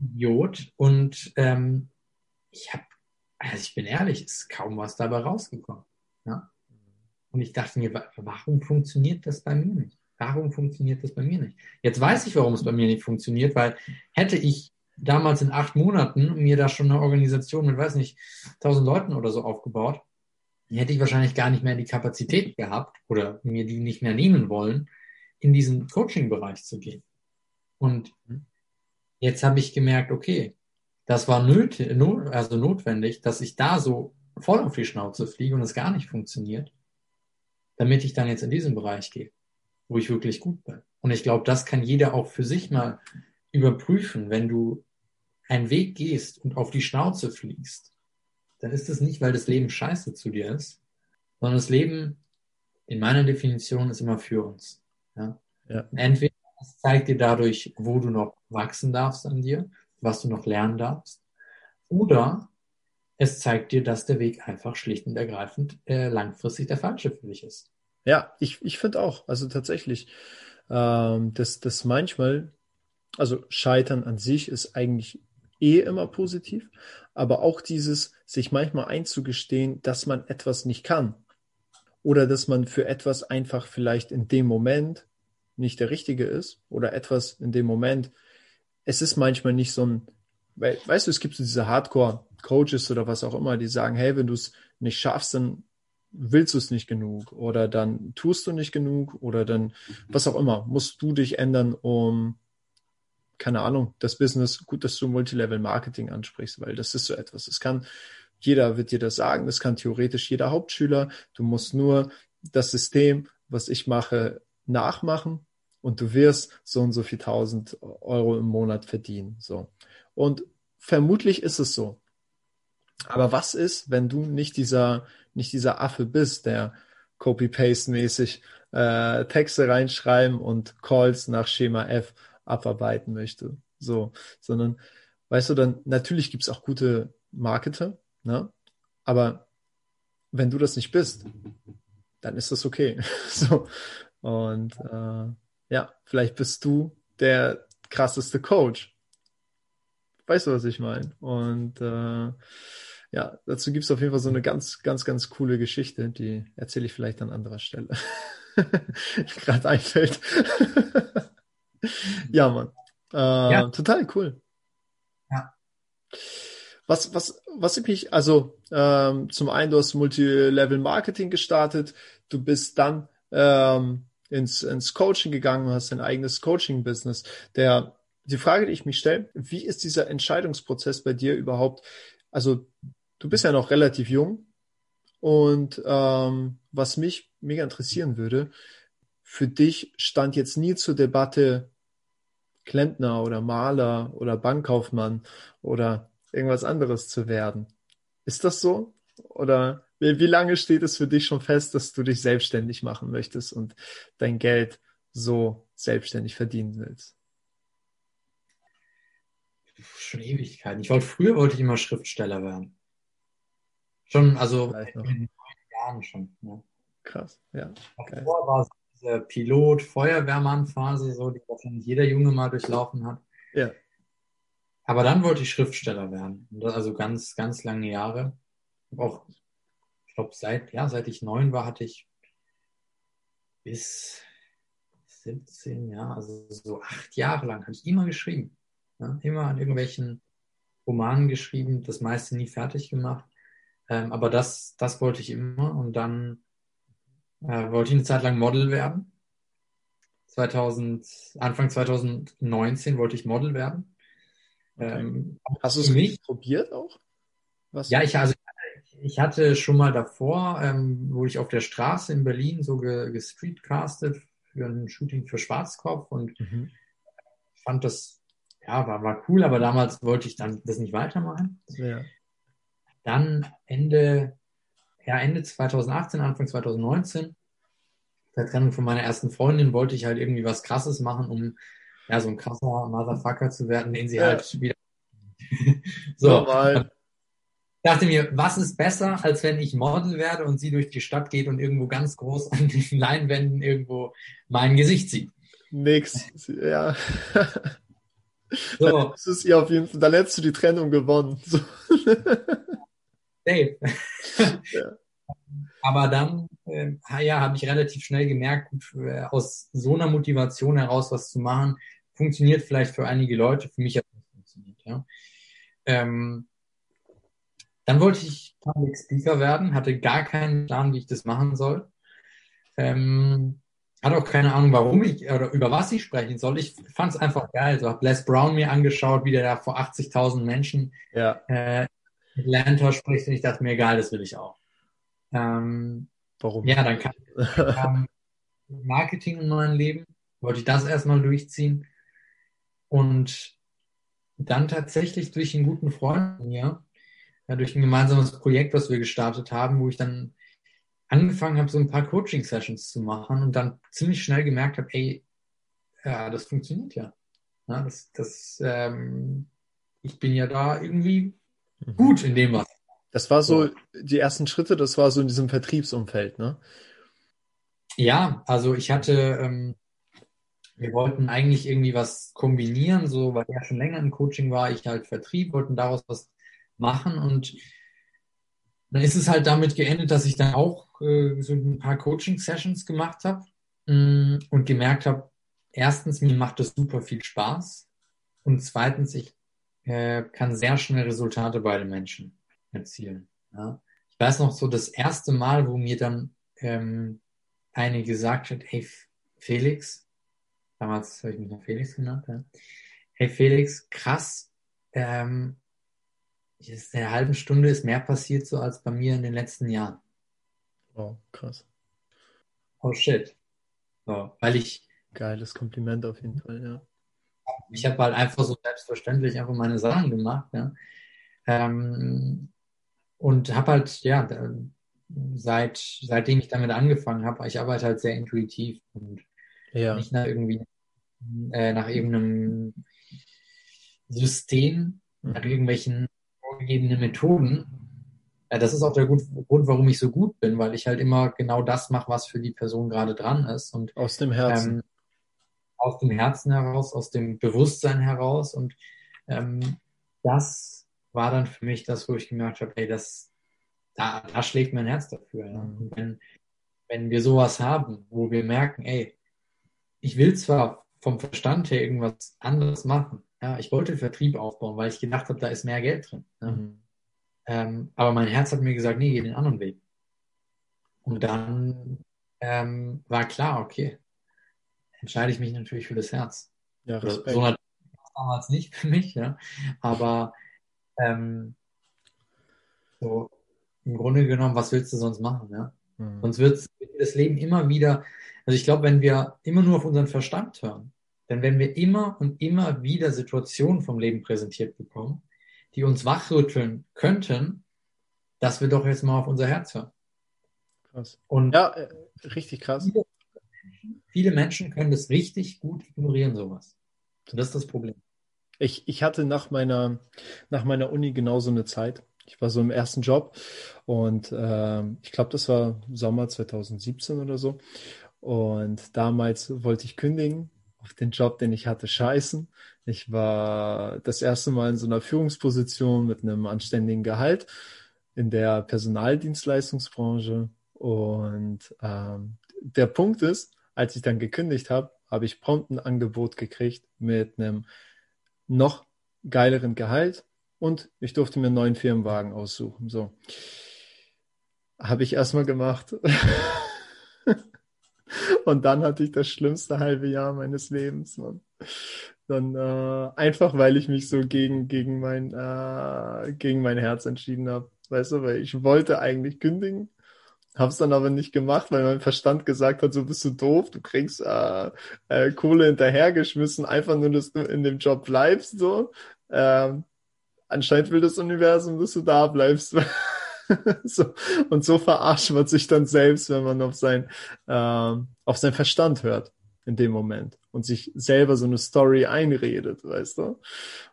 Idiot und ähm, ich habe, also ich bin ehrlich, ist kaum was dabei rausgekommen. Ja? Und ich dachte mir, warum funktioniert das bei mir nicht? Warum funktioniert das bei mir nicht? Jetzt weiß ich, warum es bei mir nicht funktioniert, weil hätte ich damals in acht Monaten mir da schon eine Organisation mit, weiß nicht, tausend Leuten oder so aufgebaut, hätte ich wahrscheinlich gar nicht mehr die Kapazität gehabt oder mir die nicht mehr nehmen wollen, in diesen Coaching-Bereich zu gehen. Und jetzt habe ich gemerkt, okay, das war nötig, also notwendig, dass ich da so voll auf die Schnauze fliege und es gar nicht funktioniert, damit ich dann jetzt in diesen Bereich gehe wo ich wirklich gut bin. Und ich glaube, das kann jeder auch für sich mal überprüfen. Wenn du einen Weg gehst und auf die Schnauze fliegst, dann ist es nicht, weil das Leben scheiße zu dir ist, sondern das Leben in meiner Definition ist immer für uns. Ja? ja. Entweder es zeigt dir dadurch, wo du noch wachsen darfst an dir, was du noch lernen darfst, oder es zeigt dir, dass der Weg einfach schlicht und ergreifend äh, langfristig der falsche für dich ist. Ja, ich, ich finde auch, also tatsächlich, ähm, dass das manchmal, also Scheitern an sich ist eigentlich eh immer positiv, aber auch dieses, sich manchmal einzugestehen, dass man etwas nicht kann oder dass man für etwas einfach vielleicht in dem Moment nicht der Richtige ist oder etwas in dem Moment, es ist manchmal nicht so ein, weißt du, es gibt so diese Hardcore-Coaches oder was auch immer, die sagen, hey, wenn du es nicht schaffst, dann willst du es nicht genug oder dann tust du nicht genug oder dann was auch immer, musst du dich ändern, um keine Ahnung, das Business, gut, dass du Multilevel Marketing ansprichst, weil das ist so etwas. Es kann, jeder wird dir das sagen, das kann theoretisch jeder Hauptschüler. Du musst nur das System, was ich mache, nachmachen und du wirst so und so viel tausend Euro im Monat verdienen. So. Und vermutlich ist es so. Aber was ist, wenn du nicht dieser nicht dieser Affe bist, der Copy-Paste-mäßig äh, Texte reinschreiben und Calls nach Schema F abarbeiten möchte. So, sondern, weißt du, dann natürlich gibt's auch gute Marketer, ne? Aber wenn du das nicht bist, dann ist das okay. *laughs* so. Und äh, ja, vielleicht bist du der krasseste Coach. Weißt du, was ich meine? Und äh, Ja, dazu gibt es auf jeden Fall so eine ganz, ganz, ganz coole Geschichte, die erzähle ich vielleicht an anderer Stelle. *laughs* Gerade einfällt. *laughs* ja, Mann. Äh, ja. Total cool. Ja. Was, was, was ich mich, also ähm, zum einen, du hast Multilevel-Marketing gestartet, du bist dann ähm, ins, ins Coaching gegangen, hast dein eigenes Coaching-Business. Der, die Frage, die ich mich stelle, wie ist dieser Entscheidungsprozess bei dir überhaupt? Also du bist ja noch relativ jung und ähm, was mich mega interessieren würde, für dich stand jetzt nie zur Debatte Klempner oder Maler oder Bankkaufmann oder irgendwas anderes zu werden. Ist das so? Oder wie, lange steht es für dich schon fest, dass du dich selbstständig machen möchtest und dein Geld so selbstständig verdienen willst? Schon Ewigkeiten. Ich wollte früher wollte ich immer Schriftsteller werden. Schon, also in Jahren schon. Ja. Krass, ja. Davor war es diese Pilot, Feuerwehrmann-Phase, so, die wahrscheinlich jeder Junge mal durchlaufen hat. Ja. Aber dann wollte ich Schriftsteller werden. also ganz, ganz lange Jahre. Auch, ich glaube, seit, ja, seit ich neun war, hatte ich bis 17, ja, also so acht Jahre lang habe ich immer geschrieben. Ja, immer an irgendwelchen Romanen geschrieben, das meiste nie fertig gemacht. Ähm, aber das, das wollte ich immer. Und dann äh, wollte ich eine Zeit lang Model werden. 2000, Anfang 2019 wollte ich Model werden. Okay. Ähm, Hast du es nicht probiert auch? Was ja, ich, also, ich hatte schon mal davor, ähm, wo ich auf der Straße in Berlin so gestreetcastet für ein Shooting für Schwarzkopf und mhm. fand das, ja, war, war cool, aber damals wollte ich dann das nicht weitermachen. Ja. Dann Ende, ja, Ende 2018, Anfang 2019, der Trennung von meiner ersten Freundin, wollte ich halt irgendwie was krasses machen, um ja, so ein krasser Motherfucker zu werden, den sie ja. halt wieder. *laughs* so. Normal. Dachte mir, was ist besser, als wenn ich Model werde und sie durch die Stadt geht und irgendwo ganz groß an den *laughs* Leinwänden irgendwo mein Gesicht sieht? Nix, ja. So. Das ist ihr auf jeden Fall, dann hättest du die Trennung gewonnen. So. Safe. ja. *laughs* Aber dann äh, ja, habe ich relativ schnell gemerkt, äh, aus so einer Motivation heraus was zu machen, funktioniert vielleicht für einige Leute, für mich hat es nicht funktioniert. Ja. Ähm, dann wollte ich Public Speaker werden, hatte gar keinen Plan, wie ich das machen soll. Ähm, hatte auch keine Ahnung, warum ich oder über was ich sprechen soll. Ich fand es einfach geil. So habe Les Brown mir angeschaut, wie der da vor 80.000 Menschen ja. äh, Atlanta spricht und ich dachte mir, egal, das will ich auch. Ähm, Warum? Ja, dann kam ähm, Marketing in meinem Leben, wollte ich das erstmal durchziehen und dann tatsächlich durch einen guten Freund von mir, ja, durch ein gemeinsames Projekt, was wir gestartet haben, wo ich dann angefangen habe, so ein paar Coaching-Sessions zu machen und dann ziemlich schnell gemerkt habe, ey, ja, das funktioniert ja. ja das, das, ähm, ich bin ja da irgendwie. Gut in dem, was. Das war so, die ersten Schritte, das war so in diesem Vertriebsumfeld, ne? Ja, also ich hatte, ähm, wir wollten eigentlich irgendwie was kombinieren, so, weil er schon länger im Coaching war, ich halt Vertrieb, wollten daraus was machen und dann ist es halt damit geendet, dass ich dann auch äh, so ein paar Coaching-Sessions gemacht habe mm, und gemerkt habe, erstens, mir macht das super viel Spaß und zweitens, ich äh, kann sehr schnell Resultate bei den Menschen erzielen. Ja. Ich weiß noch so das erste Mal, wo mir dann ähm, eine gesagt hat, hey Felix, damals habe ich mich noch Felix genannt, ja. hey Felix, krass, ähm, in einer halben Stunde ist mehr passiert so als bei mir in den letzten Jahren. Oh, krass. Oh shit. So, weil ich. Geiles Kompliment auf jeden Fall, ja. Ich habe halt einfach so selbstverständlich einfach meine Sachen gemacht, ja. Ähm, und habe halt, ja, seit, seitdem ich damit angefangen habe, ich arbeite halt sehr intuitiv und ja. nicht nach irgendwie, äh, nach irgendeinem System, nach irgendwelchen vorgegebenen Methoden. Ja, das ist auch der Grund, warum ich so gut bin, weil ich halt immer genau das mache, was für die Person gerade dran ist. Und, Aus dem Herzen. Ähm, aus dem Herzen heraus, aus dem Bewusstsein heraus. Und ähm, das war dann für mich das, wo ich gemerkt habe, hey, das, da, da schlägt mein Herz dafür. Ja. Und wenn, wenn wir sowas haben, wo wir merken, ey, ich will zwar vom Verstand her irgendwas anderes machen, ja, ich wollte Vertrieb aufbauen, weil ich gedacht habe, da ist mehr Geld drin. Ja. Mhm. Ähm, aber mein Herz hat mir gesagt, nee, geh den anderen Weg. Und dann ähm, war klar, okay, entscheide ich mich natürlich für das Herz. Ja, Respekt. So war damals nicht *laughs* für mich, ja. Aber ähm, so im Grunde genommen, was willst du sonst machen, ja? Mhm. Sonst wird das Leben immer wieder, also ich glaube, wenn wir immer nur auf unseren Verstand hören, dann werden wir immer und immer wieder Situationen vom Leben präsentiert bekommen, die uns wachrütteln könnten, dass wir doch jetzt mal auf unser Herz hören. Krass. Und ja, äh, richtig krass. Viele, viele Menschen können das richtig gut ignorieren, sowas. Und das ist das Problem. Ich, ich hatte nach meiner, nach meiner Uni genauso eine Zeit. Ich war so im ersten Job und äh, ich glaube, das war Sommer 2017 oder so. Und damals wollte ich kündigen auf den Job, den ich hatte, scheißen. Ich war das erste Mal in so einer Führungsposition mit einem anständigen Gehalt in der Personaldienstleistungsbranche. Und ähm, der Punkt ist, als ich dann gekündigt habe, habe ich prompt ein Angebot gekriegt mit einem noch geileren Gehalt und ich durfte mir einen neuen Firmenwagen aussuchen. So. Habe ich erstmal gemacht. *laughs* und dann hatte ich das schlimmste halbe Jahr meines Lebens. Mann. Dann äh, einfach, weil ich mich so gegen, gegen, mein, äh, gegen mein Herz entschieden habe. Weißt du, weil ich wollte eigentlich kündigen Hab's dann aber nicht gemacht, weil mein Verstand gesagt hat, so bist du doof, du kriegst äh, äh, Kohle hinterhergeschmissen, einfach nur, dass du in dem Job bleibst. so. Ähm, anscheinend will das Universum, dass du da bleibst. *laughs* so, und so verarscht man sich dann selbst, wenn man auf sein, ähm, auf sein Verstand hört in dem Moment und sich selber so eine Story einredet, weißt du?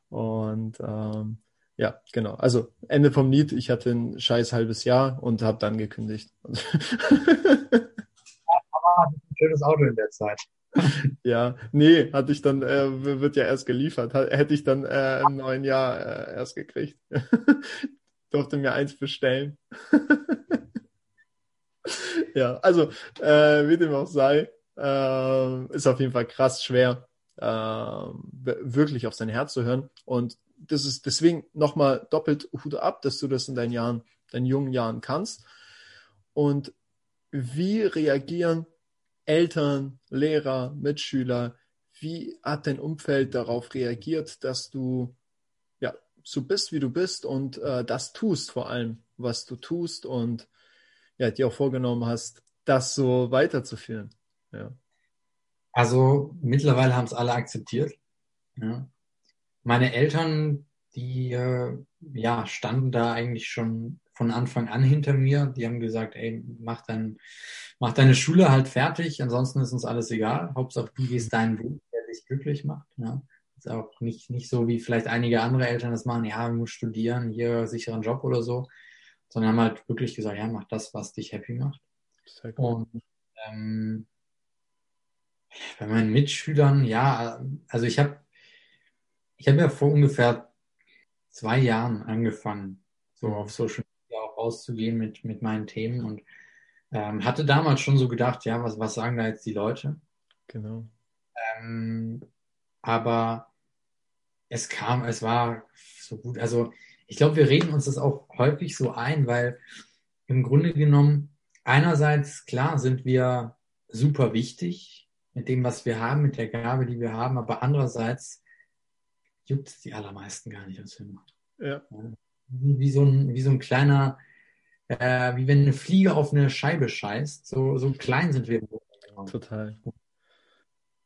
Und ähm, ja, genau. Also Ende vom Lied. Ich hatte ein scheiß halbes Jahr und habe dann gekündigt. Aber ein schönes Auto in der Zeit. *laughs* ja, nee, hatte ich dann, äh, wird ja erst geliefert. Hätte ich dann äh, im neuen Jahr äh, erst gekriegt. *laughs* Durfte mir eins bestellen. *laughs* ja, also, äh, wie dem auch sei, äh, ist auf jeden Fall krass schwer, äh, wirklich auf sein Herz zu hören. Und das ist deswegen nochmal doppelt Hut ab, dass du das in deinen Jahren, deinen jungen Jahren kannst. Und wie reagieren Eltern, Lehrer, Mitschüler? Wie hat dein Umfeld darauf reagiert, dass du ja so bist, wie du bist und äh, das tust vor allem, was du tust und ja, dir auch vorgenommen hast, das so weiterzuführen? Ja. Also mittlerweile haben es alle akzeptiert. Ja meine Eltern, die äh, ja standen da eigentlich schon von Anfang an hinter mir. Die haben gesagt, ey, mach, dein, mach deine Schule halt fertig, ansonsten ist uns alles egal. Hauptsache du gehst deinen Weg, der dich glücklich macht. Ja. Ist auch nicht, nicht so, wie vielleicht einige andere Eltern das machen, ja, du musst studieren, hier sicheren Job oder so, sondern haben halt wirklich gesagt, ja, mach das, was dich happy macht. Cool. Und ähm, bei meinen Mitschülern, ja, also ich habe ich habe ja vor ungefähr zwei Jahren angefangen, so auf Social Media auch rauszugehen mit, mit meinen Themen und ähm, hatte damals schon so gedacht, ja, was, was sagen da jetzt die Leute? Genau. Ähm, aber es kam, es war so gut. Also ich glaube, wir reden uns das auch häufig so ein, weil im Grunde genommen, einerseits, klar, sind wir super wichtig mit dem, was wir haben, mit der Gabe, die wir haben, aber andererseits juckt die allermeisten gar nicht als Film. Ja. Wie so ein, wie so ein kleiner, äh, wie wenn eine Fliege auf eine Scheibe scheißt. So, so klein sind wir. Total.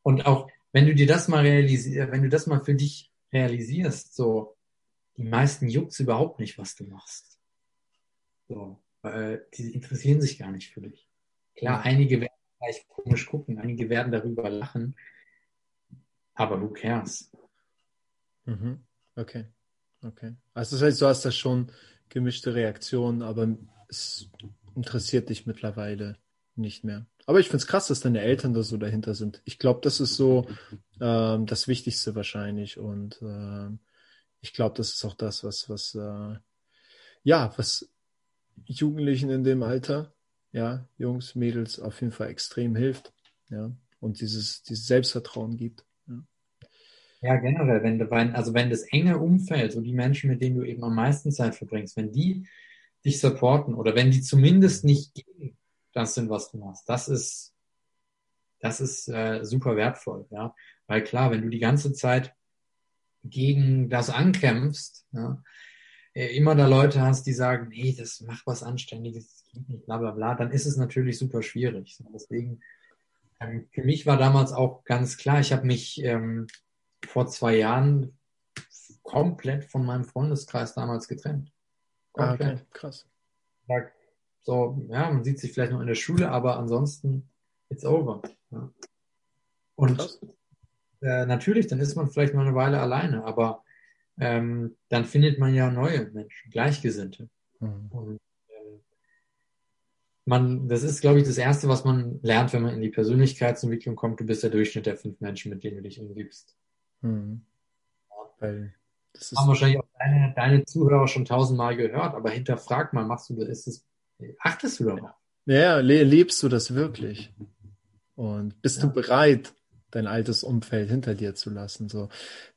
Und auch, wenn du dir das mal realisierst, wenn du das mal für dich realisierst, so, die meisten juckt überhaupt nicht, was du machst. So, weil die interessieren sich gar nicht für dich. Klar, einige werden vielleicht komisch gucken, einige werden darüber lachen, aber who cares? Mhm. Okay. Okay. Also das heißt, du hast da schon gemischte Reaktionen, aber es interessiert dich mittlerweile nicht mehr. Aber ich finde es krass, dass deine Eltern da so dahinter sind. Ich glaube, das ist so ähm, das Wichtigste wahrscheinlich. Und ähm, ich glaube, das ist auch das, was, was, äh, ja, was Jugendlichen in dem Alter, ja, Jungs, Mädels auf jeden Fall extrem hilft, ja, und dieses, dieses Selbstvertrauen gibt. Ja. generell, wenn du, also wenn das enge Umfeld, so die Menschen, mit denen du eben am meisten Zeit verbringst, wenn die dich supporten oder wenn die zumindest nicht gegen das sind, was du machst, das ist, das ist äh, super wertvoll, ja, weil klar, wenn du die ganze Zeit gegen das ankämpfst, ja, äh, immer da Leute hast, die sagen, nee, das macht was Anständiges, das geht nicht, bla bla bla, dann ist es natürlich super schwierig. Deswegen, ähm, für mich war damals auch ganz klar, ich habe mich ähm, vor zwei Jahren komplett von meinem Freundeskreis damals getrennt. Komplett. Ah, okay. krass. So, ja, man sieht sich vielleicht noch in der Schule, aber ansonsten, it's over. Ja. Und äh, natürlich, dann ist man vielleicht mal eine Weile alleine, aber ähm, dann findet man ja neue Menschen, Gleichgesinnte. Mhm. Und äh, man, das ist, glaube ich, das Erste, was man lernt, wenn man in die Persönlichkeitsentwicklung kommt. Du bist der Durchschnitt der fünf Menschen, mit denen du dich umgibst. Mhm. Weil das haben wahrscheinlich auch deine, deine Zuhörer schon tausendmal gehört, aber hinterfrag mal, machst du das, ist es, achtest du darauf? Ja, lebst du das wirklich? Und bist ja. du bereit, dein altes Umfeld hinter dir zu lassen. So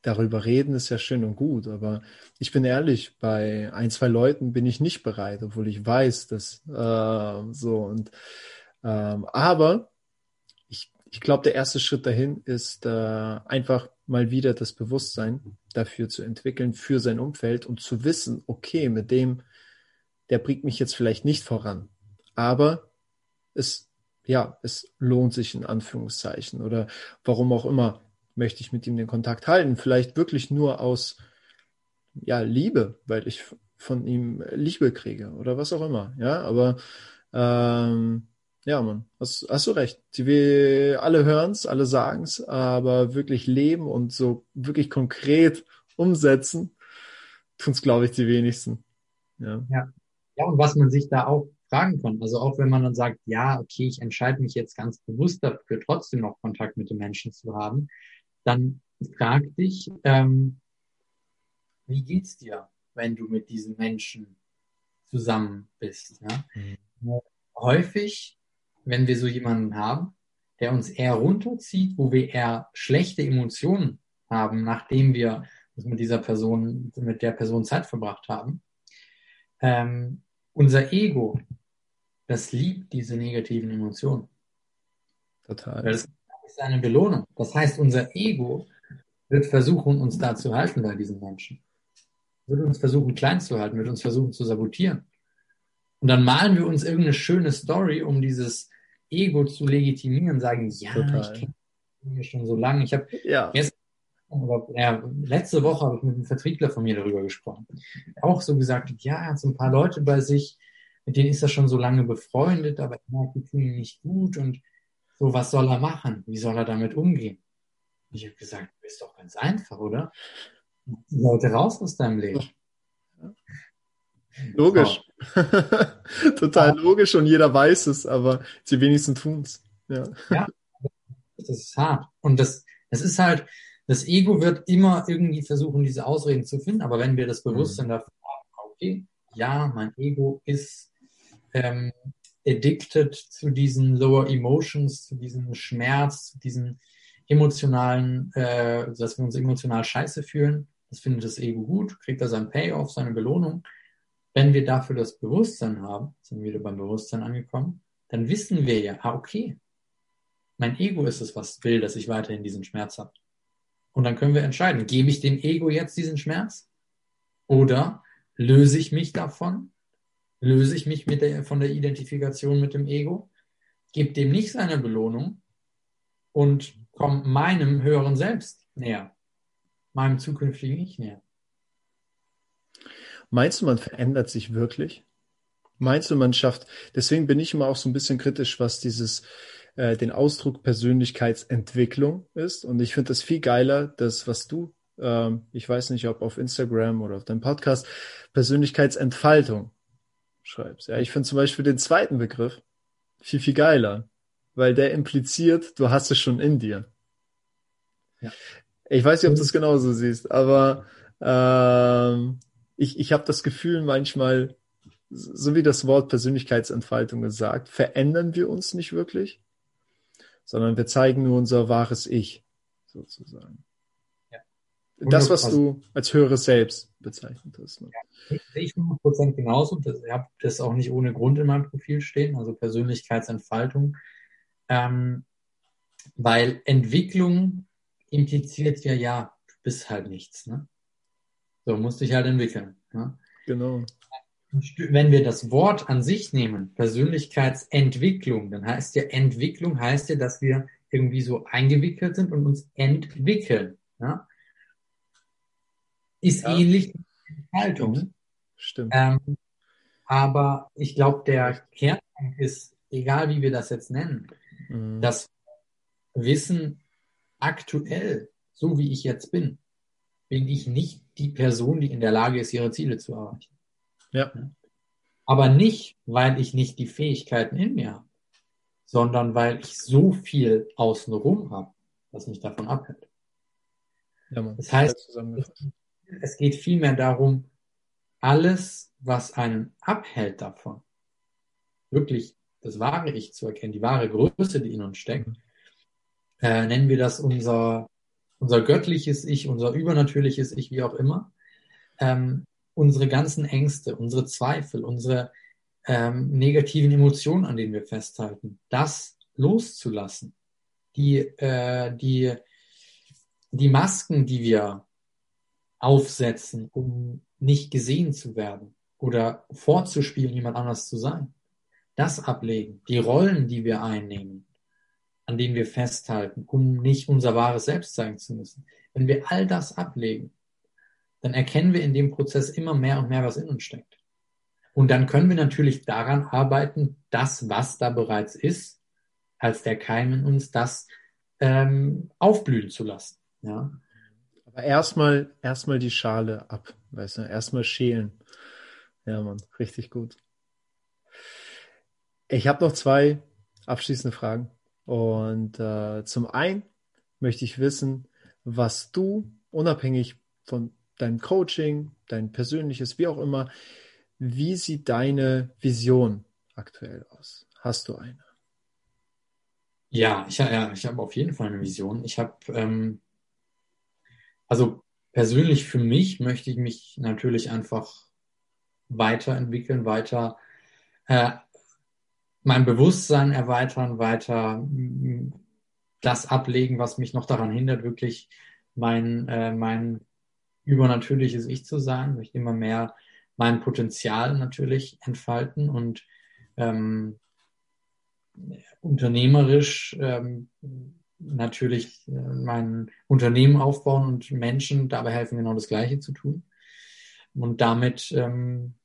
darüber reden ist ja schön und gut, aber ich bin ehrlich, bei ein, zwei Leuten bin ich nicht bereit, obwohl ich weiß, dass äh, so und ähm, aber ich, glaube, der erste Schritt dahin ist äh, einfach mal wieder das Bewusstsein dafür zu entwickeln, für sein Umfeld und zu wissen, okay, mit dem, der bringt mich jetzt vielleicht nicht voran, aber es ja, es lohnt sich in Anführungszeichen oder warum auch immer möchte ich mit ihm den Kontakt halten. Vielleicht wirklich nur aus ja, Liebe, weil ich von ihm Liebe kriege oder was auch immer. Ja, aber ähm, ja, Mann, hast, hast du recht. Wir alle hören es, alle sagen es, aber wirklich leben und so wirklich konkret umsetzen, tun es, glaube ich, die wenigsten. Ja. ja. Ja, und was man sich da auch fragen kann. Also auch wenn man dann sagt, ja, okay, ich entscheide mich jetzt ganz bewusst dafür, trotzdem noch Kontakt mit den Menschen zu haben, dann frag dich, ähm, wie geht's dir, wenn du mit diesen Menschen zusammen bist? Ja? Mhm. Häufig, wenn wir so jemanden haben, der uns eher runterzieht, wo wir eher schlechte Emotionen haben, nachdem wir mit dieser Person, mit der Person Zeit verbracht haben, ähm, unser Ego das liebt diese negativen Emotionen. Total. Das ist eine Belohnung. Das heißt, unser Ego wird versuchen, uns da zu halten bei diesen Menschen. Wird uns versuchen, klein zu halten, wird uns versuchen zu sabotieren. Und dann malen wir uns irgendeine schöne Story, um dieses Ego zu legitimieren, sagen, ja, Total. ich kenne ihn schon so lange. Ich habe ja. ja, letzte Woche habe ich mit einem Vertriebler von mir darüber gesprochen. Auch so gesagt, ja, er hat so ein paar Leute bei sich, mit denen ist er schon so lange befreundet, aber er merkt, die tun ihm nicht gut und so, was soll er machen? Wie soll er damit umgehen? Und ich habe gesagt, ist doch ganz einfach, oder? Die Leute raus aus deinem Leben. Logisch. *laughs* Total ja. logisch und jeder weiß es, aber die wenigsten tun es. Ja. ja, das ist hart. Und das, das ist halt, das Ego wird immer irgendwie versuchen, diese Ausreden zu finden, aber wenn wir das Bewusstsein mhm. dafür haben, okay, ja, mein Ego ist ähm, addicted zu diesen Lower Emotions, zu diesem Schmerz, zu diesen emotionalen, äh, dass wir uns emotional scheiße fühlen. Das findet das Ego gut, kriegt er seinen Payoff, seine Belohnung. Wenn wir dafür das Bewusstsein haben, sind wir wieder beim Bewusstsein angekommen, dann wissen wir ja, ah, okay, mein Ego ist es, was will, dass ich weiterhin diesen Schmerz habe. Und dann können wir entscheiden, gebe ich dem Ego jetzt diesen Schmerz oder löse ich mich davon löse ich mich mit der, von der Identifikation mit dem Ego, gebe dem nicht seine Belohnung und komme meinem höheren Selbst näher, meinem zukünftigen Ich näher. Meinst du, man verändert sich wirklich? Meinst du, man schafft, deswegen bin ich immer auch so ein bisschen kritisch, was dieses, äh, den Ausdruck Persönlichkeitsentwicklung ist. Und ich finde das viel geiler, das, was du, äh, ich weiß nicht, ob auf Instagram oder auf deinem Podcast, Persönlichkeitsentfaltung schreibst. Ja, ich finde zum Beispiel den zweiten Begriff viel, viel geiler, weil der impliziert, du hast es schon in dir. Ja. Ich weiß nicht, ob du es genauso siehst, aber Ähm, ich ich habe das Gefühl manchmal, so wie das Wort Persönlichkeitsentfaltung gesagt, verändern wir uns nicht wirklich, sondern wir zeigen nur unser wahres Ich, sozusagen. Ja. Das, was du als höheres Selbst bezeichnet hast. Ne? Ja, sehe ich 100% genauso. Ich habe das auch nicht ohne Grund in meinem Profil stehen, also Persönlichkeitsentfaltung. Ähm, weil Entwicklung impliziert ja, ja, du bist halt nichts. Ne? So, musst dich halt entwickeln. Ne? Genau. Wenn wir das Wort an sich nehmen, Persönlichkeitsentwicklung, dann heißt ja Entwicklung, heißt ja, dass wir irgendwie so eingewickelt sind und uns entwickeln. Ja? Ist ja. ähnlich Haltung. Stimmt. Ähm, aber ich glaube, der Kernpunkt ist, egal wie wir das jetzt nennen, mhm. dass Wissen aktuell, so wie ich jetzt bin, bin ich nicht die Person, die in der Lage ist, ihre Ziele zu erreichen. Ja. Aber nicht, weil ich nicht die Fähigkeiten in mir habe, sondern weil ich so viel außenrum habe, was mich davon abhält. Ja, man, das heißt, es geht vielmehr darum, alles, was einen abhält davon, wirklich das wahre Ich zu erkennen, die wahre Größe, die in uns steckt, mhm äh, nennen wir das unser, unser göttliches Ich, unser übernatürliches Ich, wie auch immer, ähm, unsere ganzen Ängste, unsere Zweifel, unsere ähm, negativen Emotionen, an denen wir festhalten, das loszulassen. Die, äh, die, die Masken, die wir aufsetzen, um nicht gesehen zu werden oder vorzuspielen, jemand anders zu sein. Das ablegen, die Rollen, die wir einnehmen, an denen wir festhalten, um nicht unser wahres Selbst sein zu müssen. Wenn wir all das ablegen, dann erkennen wir in dem Prozess immer mehr und mehr, was in uns steckt. Und dann können wir natürlich daran arbeiten, das, was da bereits ist, als der Keim in uns, das ähm, aufblühen zu lassen. Ja. Aber erstmal, erstmal die Schale ab, weißt du, erstmal schälen. Ja, Mann, richtig gut. Ich habe noch zwei abschließende Fragen. Und äh, zum einen möchte ich wissen, was du unabhängig von deinem Coaching, dein persönliches, wie auch immer, wie sieht deine Vision aktuell aus? Hast du eine? Ja, ich, ja, ich habe auf jeden Fall eine Vision. Ich habe, ähm, also persönlich für mich möchte ich mich natürlich einfach weiterentwickeln, weiter äh, mein Bewusstsein erweitern, weiter das ablegen, was mich noch daran hindert, wirklich mein, äh, mein übernatürliches Ich zu sein, möchte immer mehr mein Potenzial natürlich entfalten und ähm, unternehmerisch ähm, natürlich äh, mein Unternehmen aufbauen und Menschen dabei helfen, genau das Gleiche zu tun und damit ähm,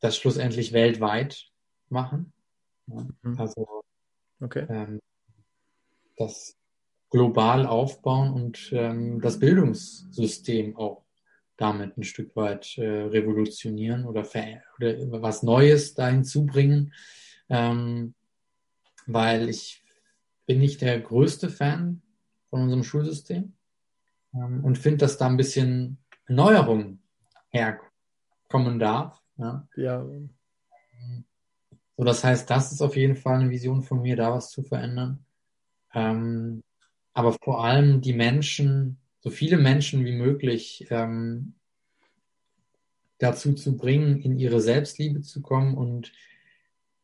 das schlussendlich weltweit machen. Mhm. Also okay. ähm, das global aufbauen und ähm, das Bildungssystem auch damit ein Stück weit äh, revolutionieren oder, oder was Neues dahin zubringen, ähm, weil ich bin nicht der größte Fan von unserem Schulsystem ähm, und finde, dass da ein bisschen Neuerung herkommen darf. Ja. ja. So, das heißt, das ist auf jeden Fall eine Vision von mir, da was zu verändern. Ähm, aber vor allem die Menschen, so viele Menschen wie möglich ähm, dazu zu bringen, in ihre Selbstliebe zu kommen und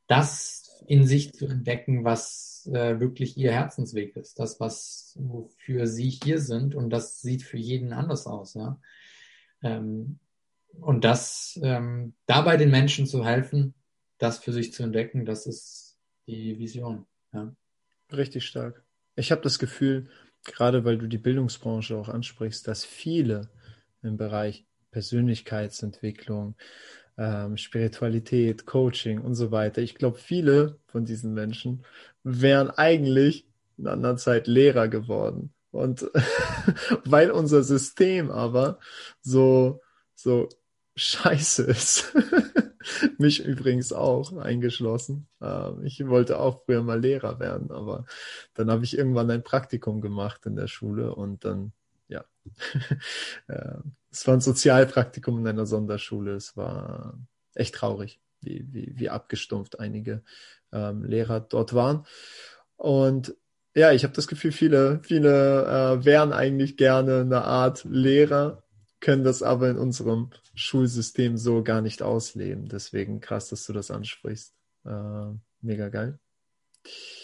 das in sich zu entdecken, was äh, wirklich ihr Herzensweg ist, das, was wofür sie hier sind und das sieht für jeden anders aus, ja. Ähm, und das ähm, dabei den Menschen zu helfen, das für sich zu entdecken, das ist die Vision. Ja. Richtig stark. Ich habe das Gefühl, gerade weil du die Bildungsbranche auch ansprichst, dass viele im Bereich Persönlichkeitsentwicklung, ähm, Spiritualität, Coaching und so weiter, ich glaube, viele von diesen Menschen wären eigentlich in einer Zeit Lehrer geworden. Und *laughs* weil unser System aber so, so scheiße ist, *laughs* *laughs* Mich übrigens auch eingeschlossen. Ähm, ich wollte auch früher mal Lehrer werden, aber dann habe ich irgendwann ein Praktikum gemacht in der Schule und dann ja, *laughs* es war ein Sozialpraktikum in einer Sonderschule. Es war echt traurig, wie, wie, wie abgestumpft einige ähm, Lehrer dort waren. Und ja, ich habe das Gefühl, viele, viele äh, wären eigentlich gerne eine Art Lehrer, können das aber in unserem Schulsystem so gar nicht ausleben. Deswegen krass, dass du das ansprichst. Äh, mega geil.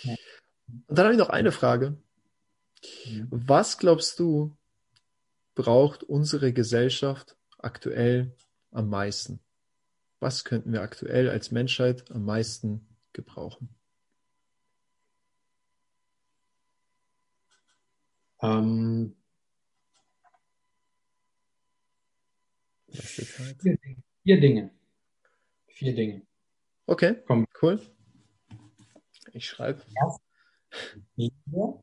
Und dann habe ich noch eine Frage. Ja. Was glaubst du, braucht unsere Gesellschaft aktuell am meisten? Was könnten wir aktuell als Menschheit am meisten gebrauchen? Ähm, vier, vier Dinge. Vier Dinge. Okay, Komm. cool. Ich schreibe. Liebe.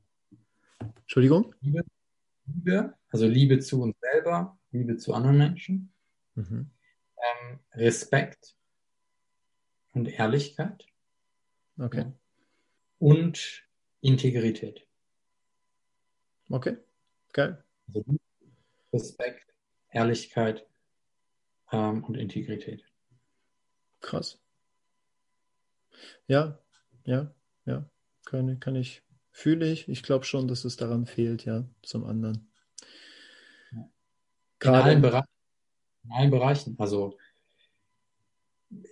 Entschuldigung? Liebe, Liebe, also Liebe zu uns selber, Liebe zu anderen Menschen. Mhm. Ähm, Respekt und Ehrlichkeit. Okay. Und Integrität. Okay, geil. Also Respekt, Ehrlichkeit ähm, und Integrität. Krass. Ja, ja, ja. Kann, kann ich, fühle ich. Ich glaube schon, dass es daran fehlt, ja, zum anderen. Gerade in allen, Bereichen, in allen Bereichen. Also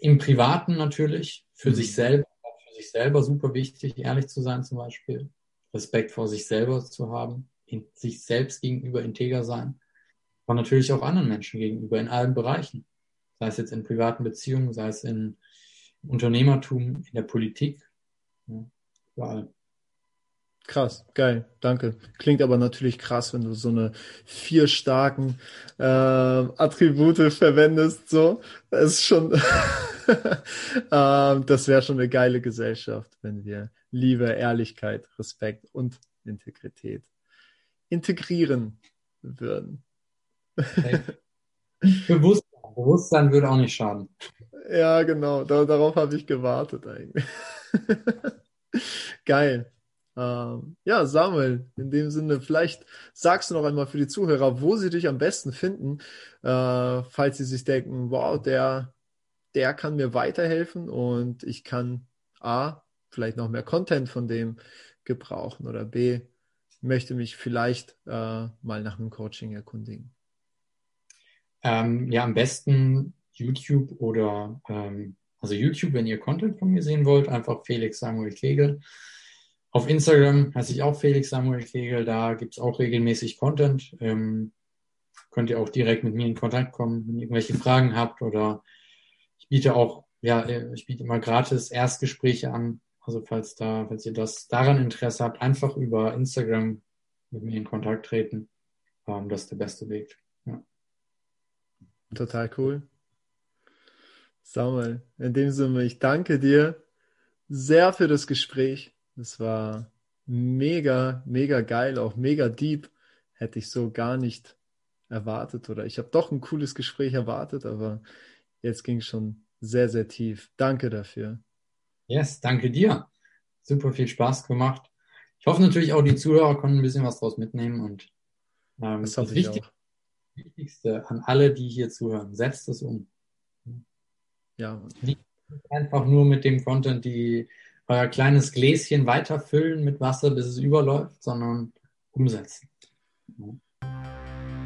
im Privaten natürlich, für mhm. sich selber, für sich selber super wichtig, ehrlich zu sein zum Beispiel. Respekt vor sich selber zu haben, sich selbst gegenüber integer sein, aber natürlich auch anderen Menschen gegenüber in allen Bereichen. Sei es jetzt in privaten Beziehungen, sei es in Unternehmertum, in der Politik, ja, überall. Krass, geil, danke. Klingt aber natürlich krass, wenn du so eine vier starken äh, Attribute verwendest. So, das ist schon, *laughs* ähm, das wäre schon eine geile Gesellschaft, wenn wir Liebe, Ehrlichkeit, Respekt und Integrität integrieren würden. Bewusstsein, Bewusstsein würde auch nicht schaden. Ja, genau. Da, darauf habe ich gewartet eigentlich. *laughs* Geil. Ähm, ja, Samuel, in dem Sinne, vielleicht sagst du noch einmal für die Zuhörer, wo sie dich am besten finden, äh, falls sie sich denken, wow, der, der kann mir weiterhelfen und ich kann A, vielleicht noch mehr Content von dem gebrauchen oder B, möchte mich vielleicht äh, mal nach einem Coaching erkundigen. Ähm, ja, am besten YouTube oder ähm, also YouTube, wenn ihr Content von mir sehen wollt, einfach Felix Samuel Kegel. Auf Instagram heiße ich auch Felix Samuel Kegel, da gibt es auch regelmäßig Content. Ähm, könnt ihr auch direkt mit mir in Kontakt kommen, wenn ihr irgendwelche Fragen habt oder ich biete auch, ja, ich biete immer gratis Erstgespräche an. Also falls da, falls ihr das daran Interesse habt, einfach über Instagram mit mir in Kontakt treten. Ähm, das ist der beste Weg. Total cool. Samuel, in dem Sinne, ich danke dir sehr für das Gespräch. Es war mega, mega geil, auch mega deep. Hätte ich so gar nicht erwartet oder ich habe doch ein cooles Gespräch erwartet, aber jetzt ging es schon sehr, sehr tief. Danke dafür. Yes, danke dir. Super viel Spaß gemacht. Ich hoffe natürlich auch, die Zuhörer konnten ein bisschen was draus mitnehmen und ähm, das, das Wichtigste, Wichtigste an alle, die hier zuhören, setzt es um. Ja. Nicht einfach nur mit dem Content die euer kleines Gläschen weiterfüllen mit Wasser, bis es überläuft, sondern umsetzen.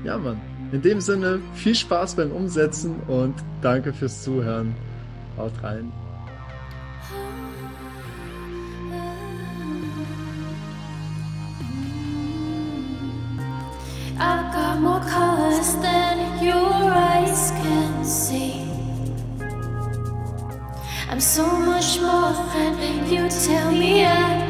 Ja, Mann. In dem Sinne, viel Spaß beim Umsetzen und danke fürs Zuhören. Haut rein. More colors than your eyes can see. I'm so much more than you tell me I